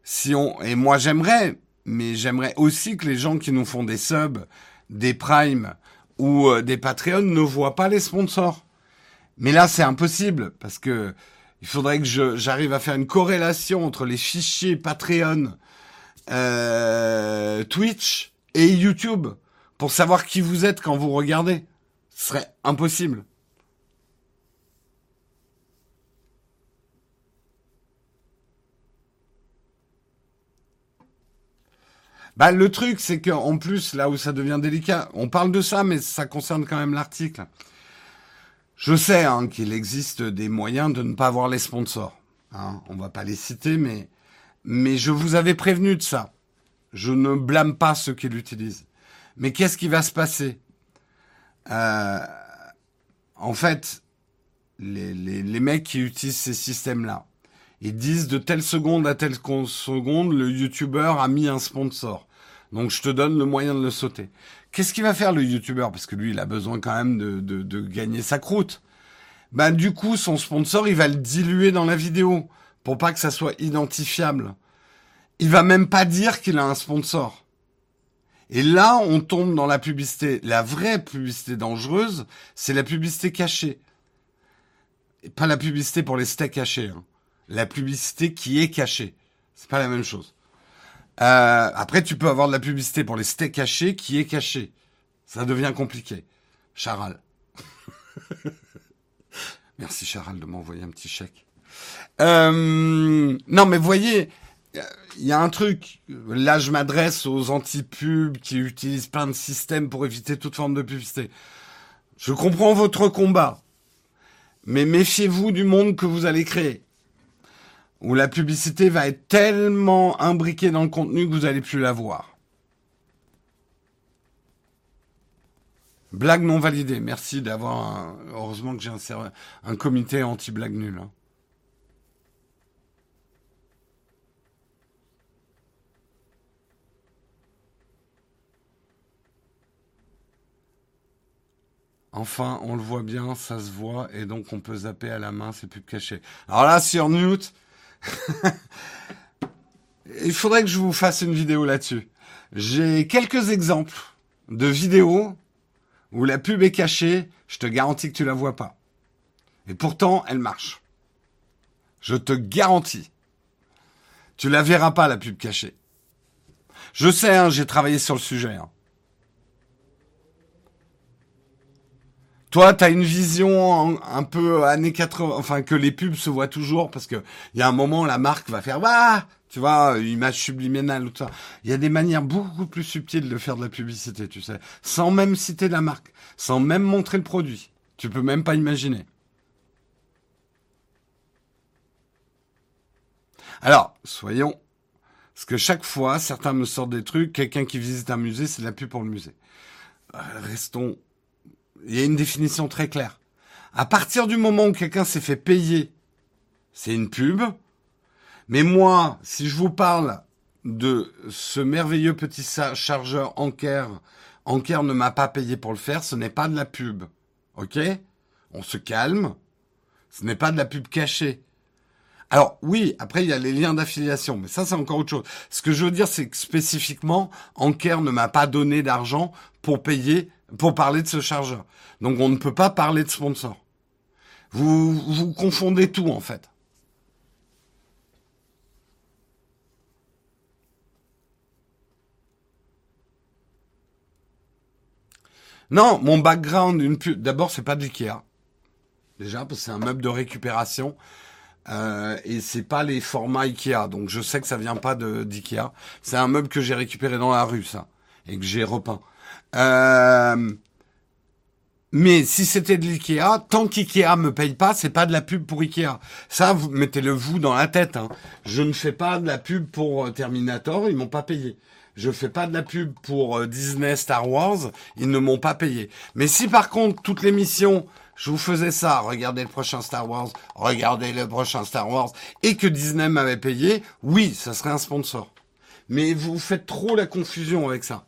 si on, et moi j'aimerais, mais j'aimerais aussi que les gens qui nous font des subs, des primes ou euh, des Patreons ne voient pas les sponsors. Mais là, c'est impossible parce que il faudrait que j'arrive à faire une corrélation entre les fichiers Patreon, euh, Twitch et YouTube pour savoir qui vous êtes quand vous regardez. Ce serait impossible. Bah, le truc, c'est qu'en plus, là où ça devient délicat, on parle de ça, mais ça concerne quand même l'article. Je sais hein, qu'il existe des moyens de ne pas avoir les sponsors. Hein. On va pas les citer, mais, mais je vous avais prévenu de ça. Je ne blâme pas ceux qui l'utilisent. Mais qu'est-ce qui va se passer? Euh, En fait, les, les, les mecs qui utilisent ces systèmes-là, ils disent de telle seconde à telle seconde, le youtubeur a mis un sponsor. Donc je te donne le moyen de le sauter. Qu'est-ce qu'il va faire le youtubeur Parce que lui, il a besoin quand même de, gagner sa croûte. Ben du coup, son sponsor, il va le diluer dans la vidéo pour pas que ça soit identifiable. Il va même pas dire qu'il a un sponsor. Et là, on tombe dans la publicité. La vraie publicité dangereuse, c'est la publicité cachée. pas la publicité pour les steaks cachés. Hein la publicité qui est cachée. C'est pas la même chose. Euh, après, tu peux avoir de la publicité pour les steaks cachés qui est cachée. Ça devient compliqué. Charal. Merci Charal de m'envoyer un petit chèque. Euh, non, mais voyez, il y a un truc. Là, je m'adresse aux anti-pubs qui utilisent plein de systèmes pour éviter toute forme de publicité. Je comprends votre combat, mais méfiez-vous du monde que vous allez créer où la publicité va être tellement imbriquée dans le contenu que vous n'allez plus la voir. Blague non validée. Merci d'avoir. Heureusement que j'ai un, comité anti-blague nulle. Hein. Enfin, on le voit bien, ça se voit, et donc on peut zapper à la main, c'est plus caché. Alors là, sur Newt, il faudrait que je vous fasse une vidéo là-dessus. J'ai quelques exemples de vidéos où la pub est cachée, je te garantis que tu la vois pas. Et pourtant, elle marche. Je te garantis. Tu la verras pas, la pub cachée. Je sais, hein, j'ai travaillé sur le sujet. Hein. Toi, tu as une vision un peu années 80, enfin que les pubs se voient toujours parce que il y a un moment la marque va faire tu vois, image subliminale ou ça. Il y a des manières beaucoup plus subtiles de faire de la publicité, tu sais, sans même citer la marque, sans même montrer le produit. Tu peux même pas imaginer. Alors, soyons, parce que chaque fois, certains me sortent des trucs. Quelqu'un qui visite un musée, c'est de la pub pour le musée. Euh, restons il y a une définition très claire. À partir du moment où quelqu'un s'est fait payer, c'est une pub. Mais moi, si je vous parle de ce merveilleux petit chargeur Anker, Anker ne m'a pas payé pour le faire, ce n'est pas de la pub. Ok? On se calme. Ce n'est pas de la pub cachée. Alors oui, après il y a les liens d'affiliation, mais ça c'est encore autre chose. Ce que je veux dire, c'est que spécifiquement, Anker ne m'a pas donné d'argent pour payer pour parler de ce chargeur. Donc on ne peut pas parler de sponsor. Vous, vous confondez tout en fait. Non, mon background. D'abord, c'est pas de l'IKEA. Déjà, parce que c'est un meuble de récupération. Euh, et c'est pas les formats Ikea. Donc je sais que ça vient pas d'Ikea. C'est un meuble que j'ai récupéré dans la rue, ça. Et que j'ai repeint. Euh, mais si c'était de l'IKEA, tant qu'IKEA me paye pas, c'est pas de la pub pour IKEA. Ça, vous mettez-le vous dans la tête. Hein. Je ne fais pas de la pub pour euh, Terminator, ils m'ont pas payé. Je fais pas de la pub pour euh, Disney Star Wars, ils ne m'ont pas payé. Mais si par contre toutes les missions, je vous faisais ça, regardez le prochain Star Wars, regardez le prochain Star Wars, et que Disney m'avait payé, oui, ça serait un sponsor. Mais vous faites trop la confusion avec ça.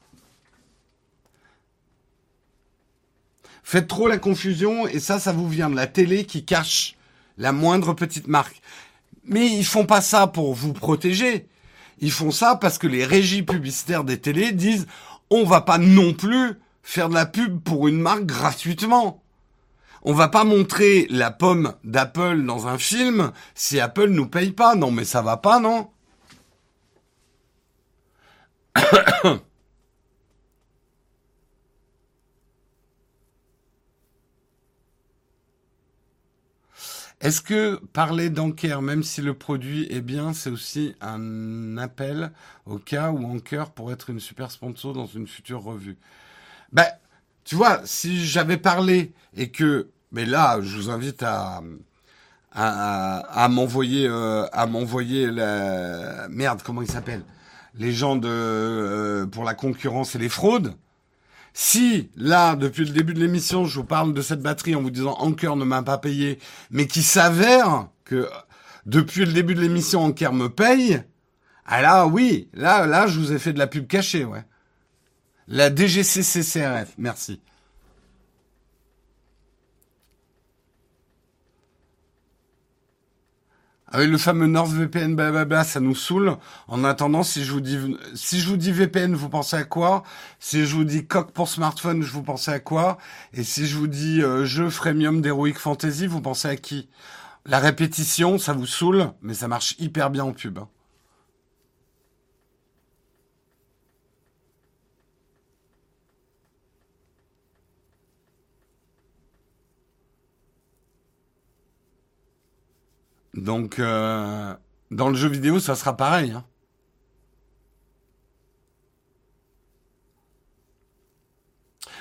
Faites trop la confusion et ça, ça vous vient de la télé qui cache la moindre petite marque. Mais ils font pas ça pour vous protéger. Ils font ça parce que les régies publicitaires des télés disent on va pas non plus faire de la pub pour une marque gratuitement. On va pas montrer la pomme d'Apple dans un film si Apple nous paye pas. Non, mais ça va pas, non? Est-ce que parler d'Anker, même si le produit est bien, c'est aussi un appel au cas où Anker pourrait être une super sponsor dans une future revue? Ben, tu vois, si j'avais parlé et que, mais là, je vous invite à à, m'envoyer euh, à m'envoyer la merde, comment il s'appelle? Les gens de euh, pour la concurrence et les fraudes. Si, là, depuis le début de l'émission, je vous parle de cette batterie en vous disant Anker ne m'a pas payé, mais qui s'avère que depuis le début de l'émission, Anker me paye, ah là, oui, là, là, je vous ai fait de la pub cachée, ouais. La DGCCCRF, merci. Avec le fameux NordVPN, blablabla, ça nous saoule. En attendant, si je vous dis, si je vous dis VPN, vous pensez à quoi? Si je vous dis coq pour smartphone, je vous pensez à quoi? Et si je vous dis euh, jeu freemium d'Heroic Fantasy, vous pensez à qui? La répétition, ça vous saoule, mais ça marche hyper bien en pub. Hein. Donc, euh, dans le jeu vidéo, ça sera pareil. Hein.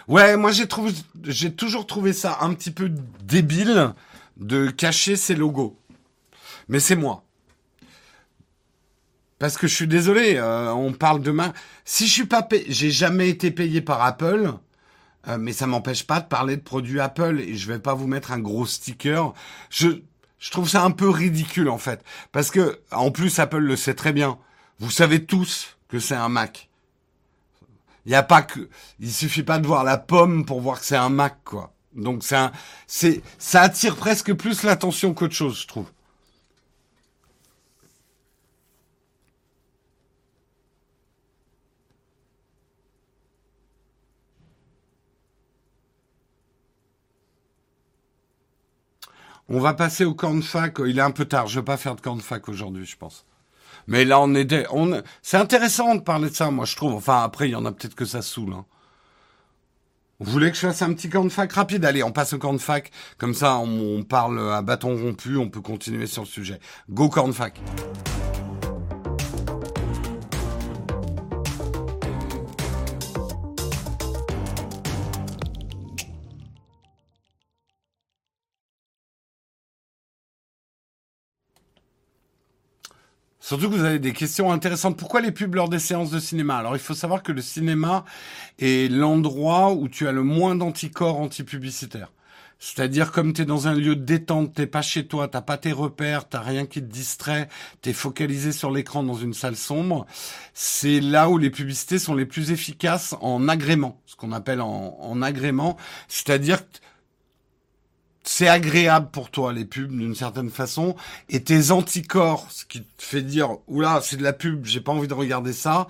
Ouais, moi j'ai toujours trouvé ça un petit peu débile de cacher ses logos. Mais c'est moi. Parce que je suis désolé, euh, on parle demain. Si je suis pas payé, j'ai jamais été payé par Apple, euh, mais ça m'empêche pas de parler de produits Apple et je vais pas vous mettre un gros sticker. Je, je trouve ça un peu ridicule en fait, parce que en plus Apple le sait très bien. Vous savez tous que c'est un Mac. Il y a pas que, il suffit pas de voir la pomme pour voir que c'est un Mac quoi. Donc c'est un, c'est, ça attire presque plus l'attention qu'autre chose, je trouve. On va passer au camp de fac. Il est un peu tard. Je vais pas faire de camp de fac aujourd'hui, je pense. Mais là, on est, on, c'est intéressant de parler de ça, moi, je trouve. Enfin, après, il y en a peut-être que ça saoule. Hein. Vous voulez que je fasse un petit camp de fac rapide? Allez, on passe au camp de fac. Comme ça, on, on parle à bâton rompu. On peut continuer sur le sujet. Go camp de fac. Surtout que vous avez des questions intéressantes. Pourquoi les pubs lors des séances de cinéma? Alors il faut savoir que le cinéma est l'endroit où tu as le moins d'anticorps anti-publicitaires. C'est-à-dire comme tu es dans un lieu de détente, t'es pas chez toi, t'as pas tes repères, t'as rien qui te distrait, t'es focalisé sur l'écran dans une salle sombre, c'est là où les publicités sont les plus efficaces en agrément, ce qu'on appelle en, en agrément, c'est-à-dire c'est agréable pour toi les pubs d'une certaine façon et tes anticorps ce qui te fait dire oula c'est de la pub j'ai pas envie de regarder ça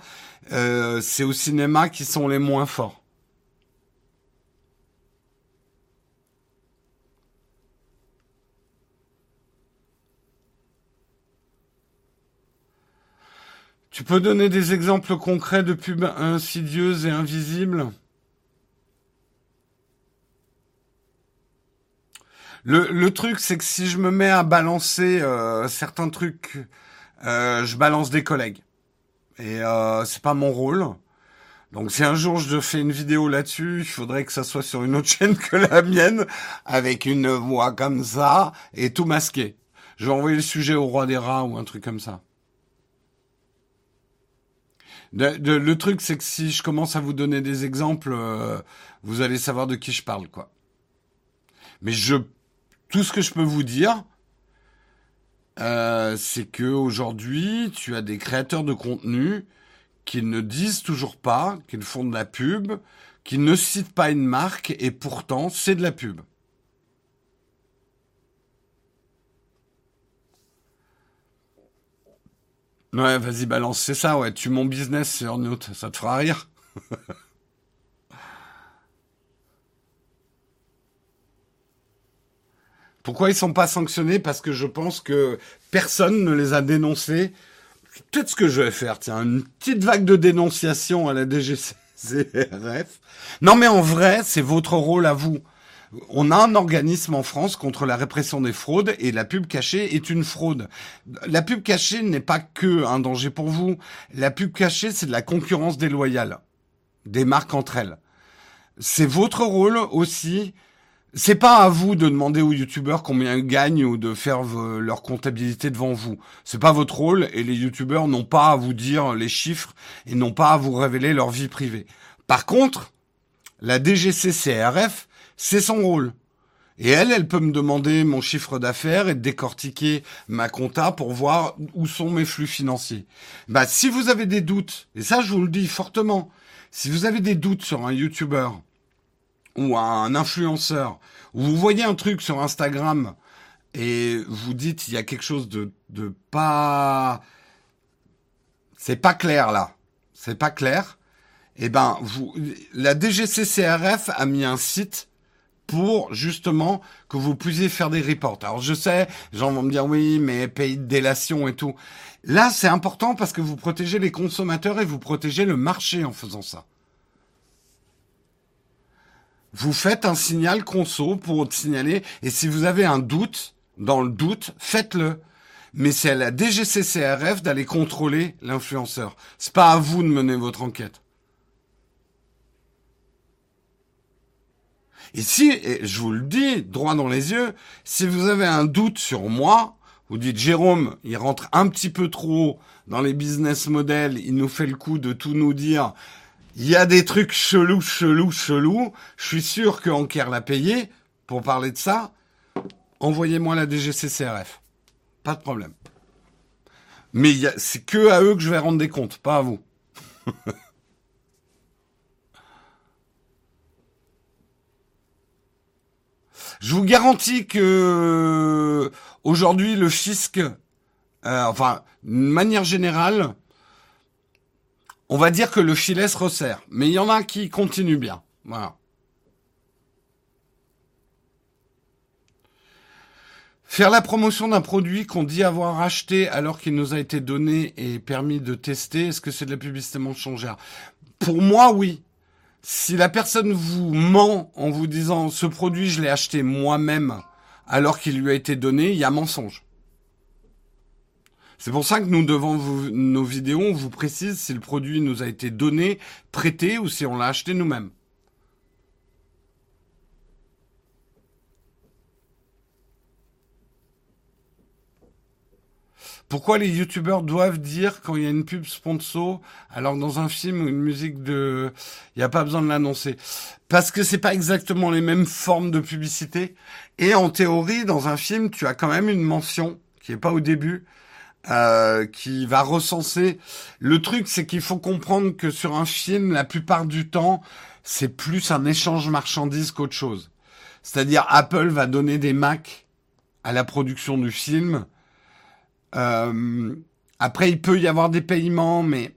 euh, c'est au cinéma qui sont les moins forts. Tu peux donner des exemples concrets de pubs insidieuses et invisibles? Le, truc, c'est que si je me mets à balancer euh, certains trucs, euh, je balance des collègues. Et euh, c'est pas mon rôle. Donc si un jour je fais une vidéo là-dessus, il faudrait que ça soit sur une autre chaîne que la mienne, avec une voix comme ça, et tout masqué. Je vais envoyer le sujet au roi des rats ou un truc comme ça. le truc, c'est que si je commence à vous donner des exemples, euh, vous allez savoir de qui je parle, quoi. Mais je tout ce que je peux vous dire, euh, c'est que aujourd'hui, tu as des créateurs de contenu qui ne disent toujours pas qu'ils font de la pub, qui ne citent pas une marque, et pourtant, c'est de la pub. Ouais, vas-y, balance, c'est ça, ouais. Tu mon business sur Note, ça te fera rire. Pourquoi ils sont pas sanctionnés? Parce que je pense que personne ne les a dénoncés. Peut-être ce que je vais faire, tiens, une petite vague de dénonciation à la DGCRF. Non, mais en vrai, c'est votre rôle à vous. On a un organisme en France contre la répression des fraudes et la pub cachée est une fraude. La pub cachée n'est pas que un danger pour vous. La pub cachée, c'est de la concurrence déloyale des marques entre elles. C'est votre rôle aussi c'est pas à vous de demander aux youtubeurs combien ils gagnent ou de faire leur comptabilité devant vous. C'est pas votre rôle et les youtubeurs n'ont pas à vous dire les chiffres et n'ont pas à vous révéler leur vie privée. Par contre, la DGCCRF, c'est son rôle. Et elle, elle peut me demander mon chiffre d'affaires et décortiquer ma compta pour voir où sont mes flux financiers. Bah, si vous avez des doutes, et ça je vous le dis fortement, si vous avez des doutes sur un youtubeur ou un influenceur, ou vous voyez un truc sur Instagram et vous dites il y a quelque chose de, de pas, c'est pas clair là, c'est pas clair. Eh ben, vous, la DGCCRF a mis un site pour justement que vous puissiez faire des reports. Alors je sais, les gens vont me dire oui, mais pays de délation et tout. Là, c'est important parce que vous protégez les consommateurs et vous protégez le marché en faisant ça vous faites un signal conso pour signaler. Et si vous avez un doute, dans le doute, faites-le. Mais c'est à la DGCCRF d'aller contrôler l'influenceur. C'est pas à vous de mener votre enquête. Et si, et je vous le dis droit dans les yeux, si vous avez un doute sur moi, vous dites Jérôme, il rentre un petit peu trop dans les business models, il nous fait le coup de tout nous dire, il y a des trucs chelous, chelous, chelous. Je suis sûr que Anker l'a payé pour parler de ça. Envoyez-moi la DGCCRF. Pas de problème. Mais c'est que à eux que je vais rendre des comptes, pas à vous. Je vous garantis que aujourd'hui le fisc, euh, enfin, de manière générale, on va dire que le filet se resserre. Mais il y en a qui continuent bien. Voilà. Faire la promotion d'un produit qu'on dit avoir acheté alors qu'il nous a été donné et permis de tester, est-ce que c'est de la publicité mensongère? Pour moi, oui. Si la personne vous ment en vous disant ce produit je l'ai acheté moi-même alors qu'il lui a été donné, il y a mensonge. C'est pour ça que nous, devant nos vidéos, on vous précise si le produit nous a été donné, prêté ou si on l'a acheté nous-mêmes. Pourquoi les youtubeurs doivent dire quand il y a une pub sponsor, alors dans un film ou une musique de, il n'y a pas besoin de l'annoncer. Parce que c'est pas exactement les mêmes formes de publicité. Et en théorie, dans un film, tu as quand même une mention qui est pas au début, euh, qui va recenser. Le truc, c'est qu'il faut comprendre que sur un film, la plupart du temps, c'est plus un échange marchandise qu'autre chose. C'est-à-dire Apple va donner des Macs à la production du film euh, après, il peut y avoir des paiements, mais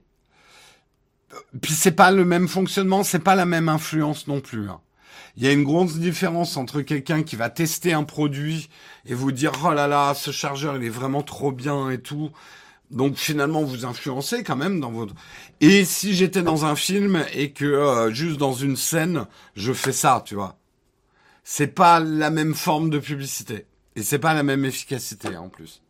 puis c'est pas le même fonctionnement, c'est pas la même influence non plus. Hein. Il y a une grosse différence entre quelqu'un qui va tester un produit et vous dire oh là là, ce chargeur il est vraiment trop bien et tout. Donc finalement vous influencez quand même dans votre. Et si j'étais dans un film et que euh, juste dans une scène je fais ça, tu vois, c'est pas la même forme de publicité et c'est pas la même efficacité en plus.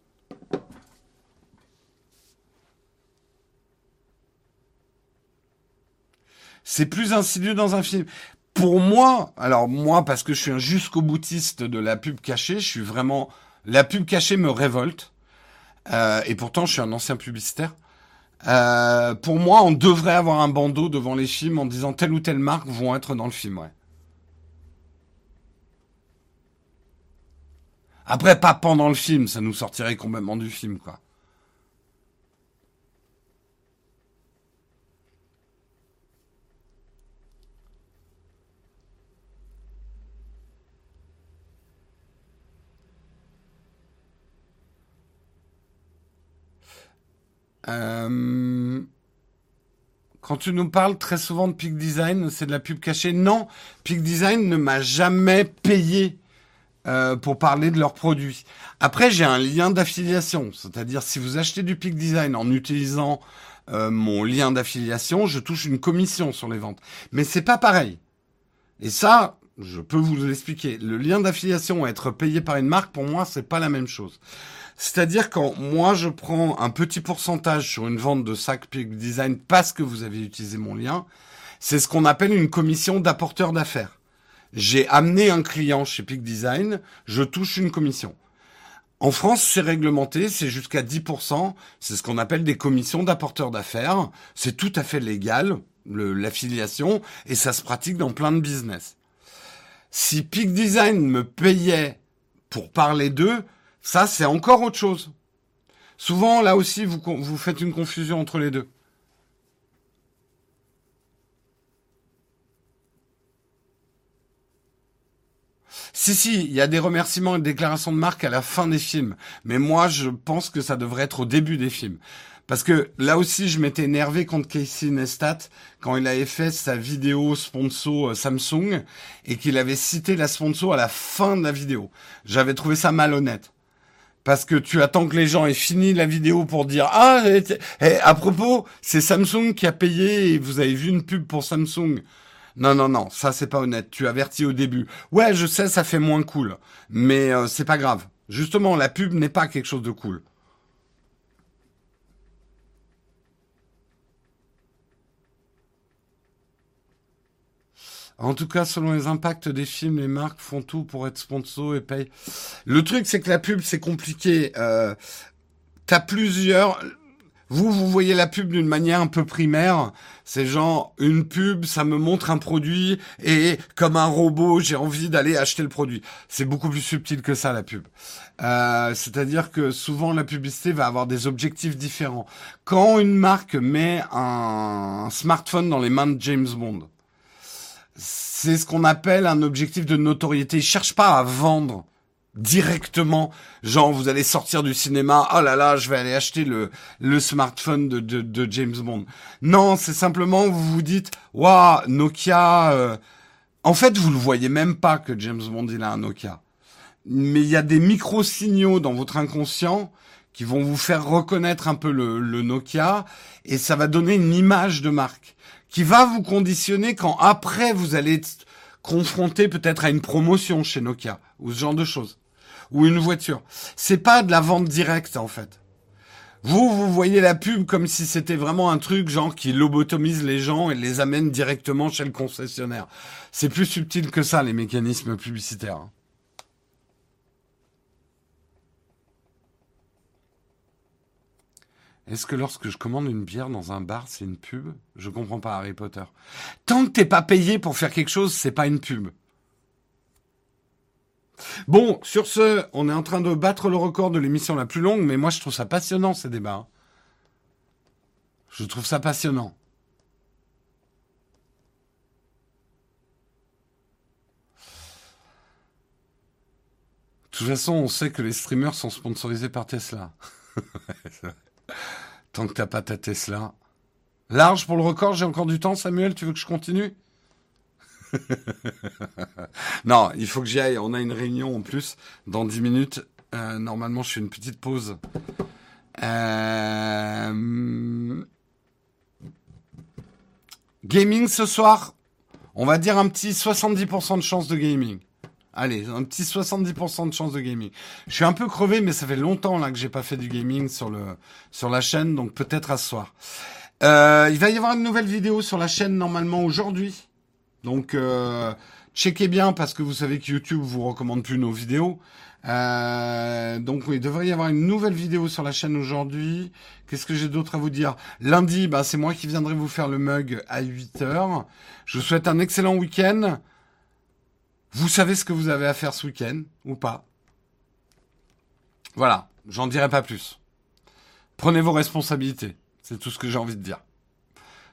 c'est plus insidieux dans un film. Pour moi, alors moi, parce que je suis un jusqu'au boutiste de la pub cachée, je suis vraiment... La pub cachée me révolte. Euh, et pourtant, je suis un ancien publicitaire. Euh, pour moi, on devrait avoir un bandeau devant les films en disant telle ou telle marque vont être dans le film, ouais. Après, pas pendant le film, ça nous sortirait complètement du film, quoi. Euh, quand tu nous parles très souvent de Peak Design, c'est de la pub cachée. Non, Peak Design ne m'a jamais payé euh, pour parler de leurs produits. Après, j'ai un lien d'affiliation, c'est-à-dire si vous achetez du Peak Design en utilisant euh, mon lien d'affiliation, je touche une commission sur les ventes. Mais c'est pas pareil. Et ça, je peux vous l'expliquer. Le lien d'affiliation, être payé par une marque, pour moi, c'est pas la même chose. C'est-à-dire quand moi je prends un petit pourcentage sur une vente de sac Peak Design parce que vous avez utilisé mon lien, c'est ce qu'on appelle une commission d'apporteur d'affaires. J'ai amené un client chez Peak Design, je touche une commission. En France, c'est réglementé, c'est jusqu'à 10%, c'est ce qu'on appelle des commissions d'apporteur d'affaires, c'est tout à fait légal, l'affiliation, et ça se pratique dans plein de business. Si Peak Design me payait pour parler d'eux, ça, c'est encore autre chose. Souvent, là aussi, vous, vous faites une confusion entre les deux. Si, si, il y a des remerciements et des déclarations de marque à la fin des films. Mais moi, je pense que ça devrait être au début des films. Parce que là aussi, je m'étais énervé contre Casey Neistat quand il avait fait sa vidéo sponsor euh, Samsung et qu'il avait cité la sponsor à la fin de la vidéo. J'avais trouvé ça malhonnête parce que tu attends que les gens aient fini la vidéo pour dire ah et, à propos c'est Samsung qui a payé et vous avez vu une pub pour Samsung. Non non non, ça c'est pas honnête. Tu avertis au début. Ouais, je sais, ça fait moins cool, mais euh, c'est pas grave. Justement, la pub n'est pas quelque chose de cool. En tout cas, selon les impacts des films, les marques font tout pour être sponsor et payent. Le truc, c'est que la pub, c'est compliqué. Euh, T'as plusieurs. Vous, vous voyez la pub d'une manière un peu primaire. C'est genre une pub, ça me montre un produit et comme un robot, j'ai envie d'aller acheter le produit. C'est beaucoup plus subtil que ça la pub. Euh, C'est-à-dire que souvent la publicité va avoir des objectifs différents. Quand une marque met un smartphone dans les mains de James Bond, c'est ce qu'on appelle un objectif de notoriété. Ils cherchent pas à vendre directement. Genre, vous allez sortir du cinéma, oh là là, je vais aller acheter le, le smartphone de, de, de James Bond. Non, c'est simplement, vous vous dites, waouh, Nokia. Euh, en fait, vous le voyez même pas que James Bond il a un Nokia. Mais il y a des micro-signaux dans votre inconscient qui vont vous faire reconnaître un peu le, le Nokia et ça va donner une image de marque qui va vous conditionner quand après vous allez être confronté peut-être à une promotion chez Nokia ou ce genre de choses ou une voiture. C'est pas de la vente directe en fait. Vous, vous voyez la pub comme si c'était vraiment un truc genre qui lobotomise les gens et les amène directement chez le concessionnaire. C'est plus subtil que ça les mécanismes publicitaires. Est-ce que lorsque je commande une bière dans un bar, c'est une pub? Je comprends pas Harry Potter. Tant que t'es pas payé pour faire quelque chose, c'est pas une pub. Bon, sur ce, on est en train de battre le record de l'émission la plus longue, mais moi je trouve ça passionnant ces débats. Je trouve ça passionnant. De toute façon, on sait que les streamers sont sponsorisés par Tesla. Tant que t'as pas ta Tesla. Large pour le record, j'ai encore du temps, Samuel, tu veux que je continue? Non, il faut que j'y aille. On a une réunion en plus dans 10 minutes. Euh, normalement, je fais une petite pause. Euh, gaming ce soir, on va dire un petit 70% de chance de gaming. Allez, un petit 70% de chance de gaming. Je suis un peu crevé, mais ça fait longtemps là que j'ai pas fait du gaming sur le sur la chaîne, donc peut-être à ce soir. Euh, il va y avoir une nouvelle vidéo sur la chaîne normalement aujourd'hui. Donc, euh, checkez bien parce que vous savez que YouTube vous recommande plus nos vidéos. Euh, donc il devrait y avoir une nouvelle vidéo sur la chaîne aujourd'hui. Qu'est-ce que j'ai d'autre à vous dire? Lundi, bah, c'est moi qui viendrai vous faire le mug à 8h. Je vous souhaite un excellent week-end. Vous savez ce que vous avez à faire ce week-end ou pas Voilà, j'en dirai pas plus. Prenez vos responsabilités. C'est tout ce que j'ai envie de dire.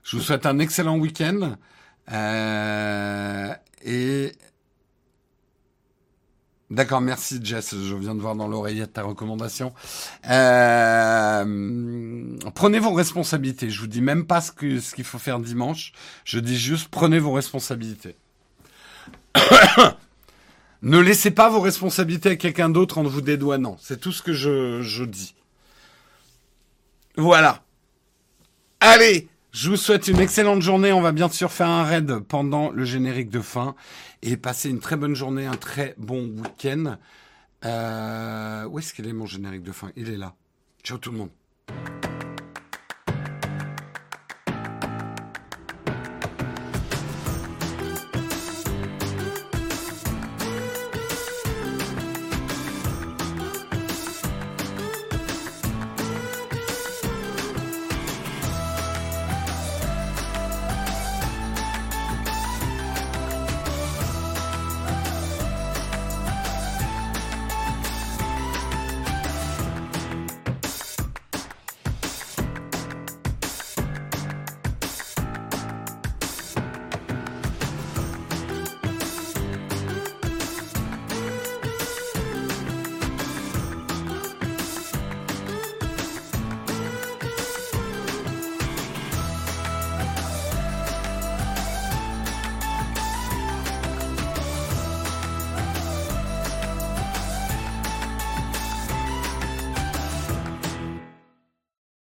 Je vous souhaite un excellent week-end. Euh, et D'accord, merci Jess. Je viens de voir dans l'oreillette ta recommandation. Euh, prenez vos responsabilités. Je vous dis même pas ce qu'il faut faire dimanche. Je dis juste prenez vos responsabilités. ne laissez pas vos responsabilités à quelqu'un d'autre en vous dédouanant. C'est tout ce que je, dis. Voilà. Allez, je vous souhaite une excellente journée. On va bien sûr faire un raid pendant le générique de fin et passer une très bonne journée, un très bon week-end. Euh, où est-ce qu'il est mon générique de fin? Il est là. Ciao tout le monde.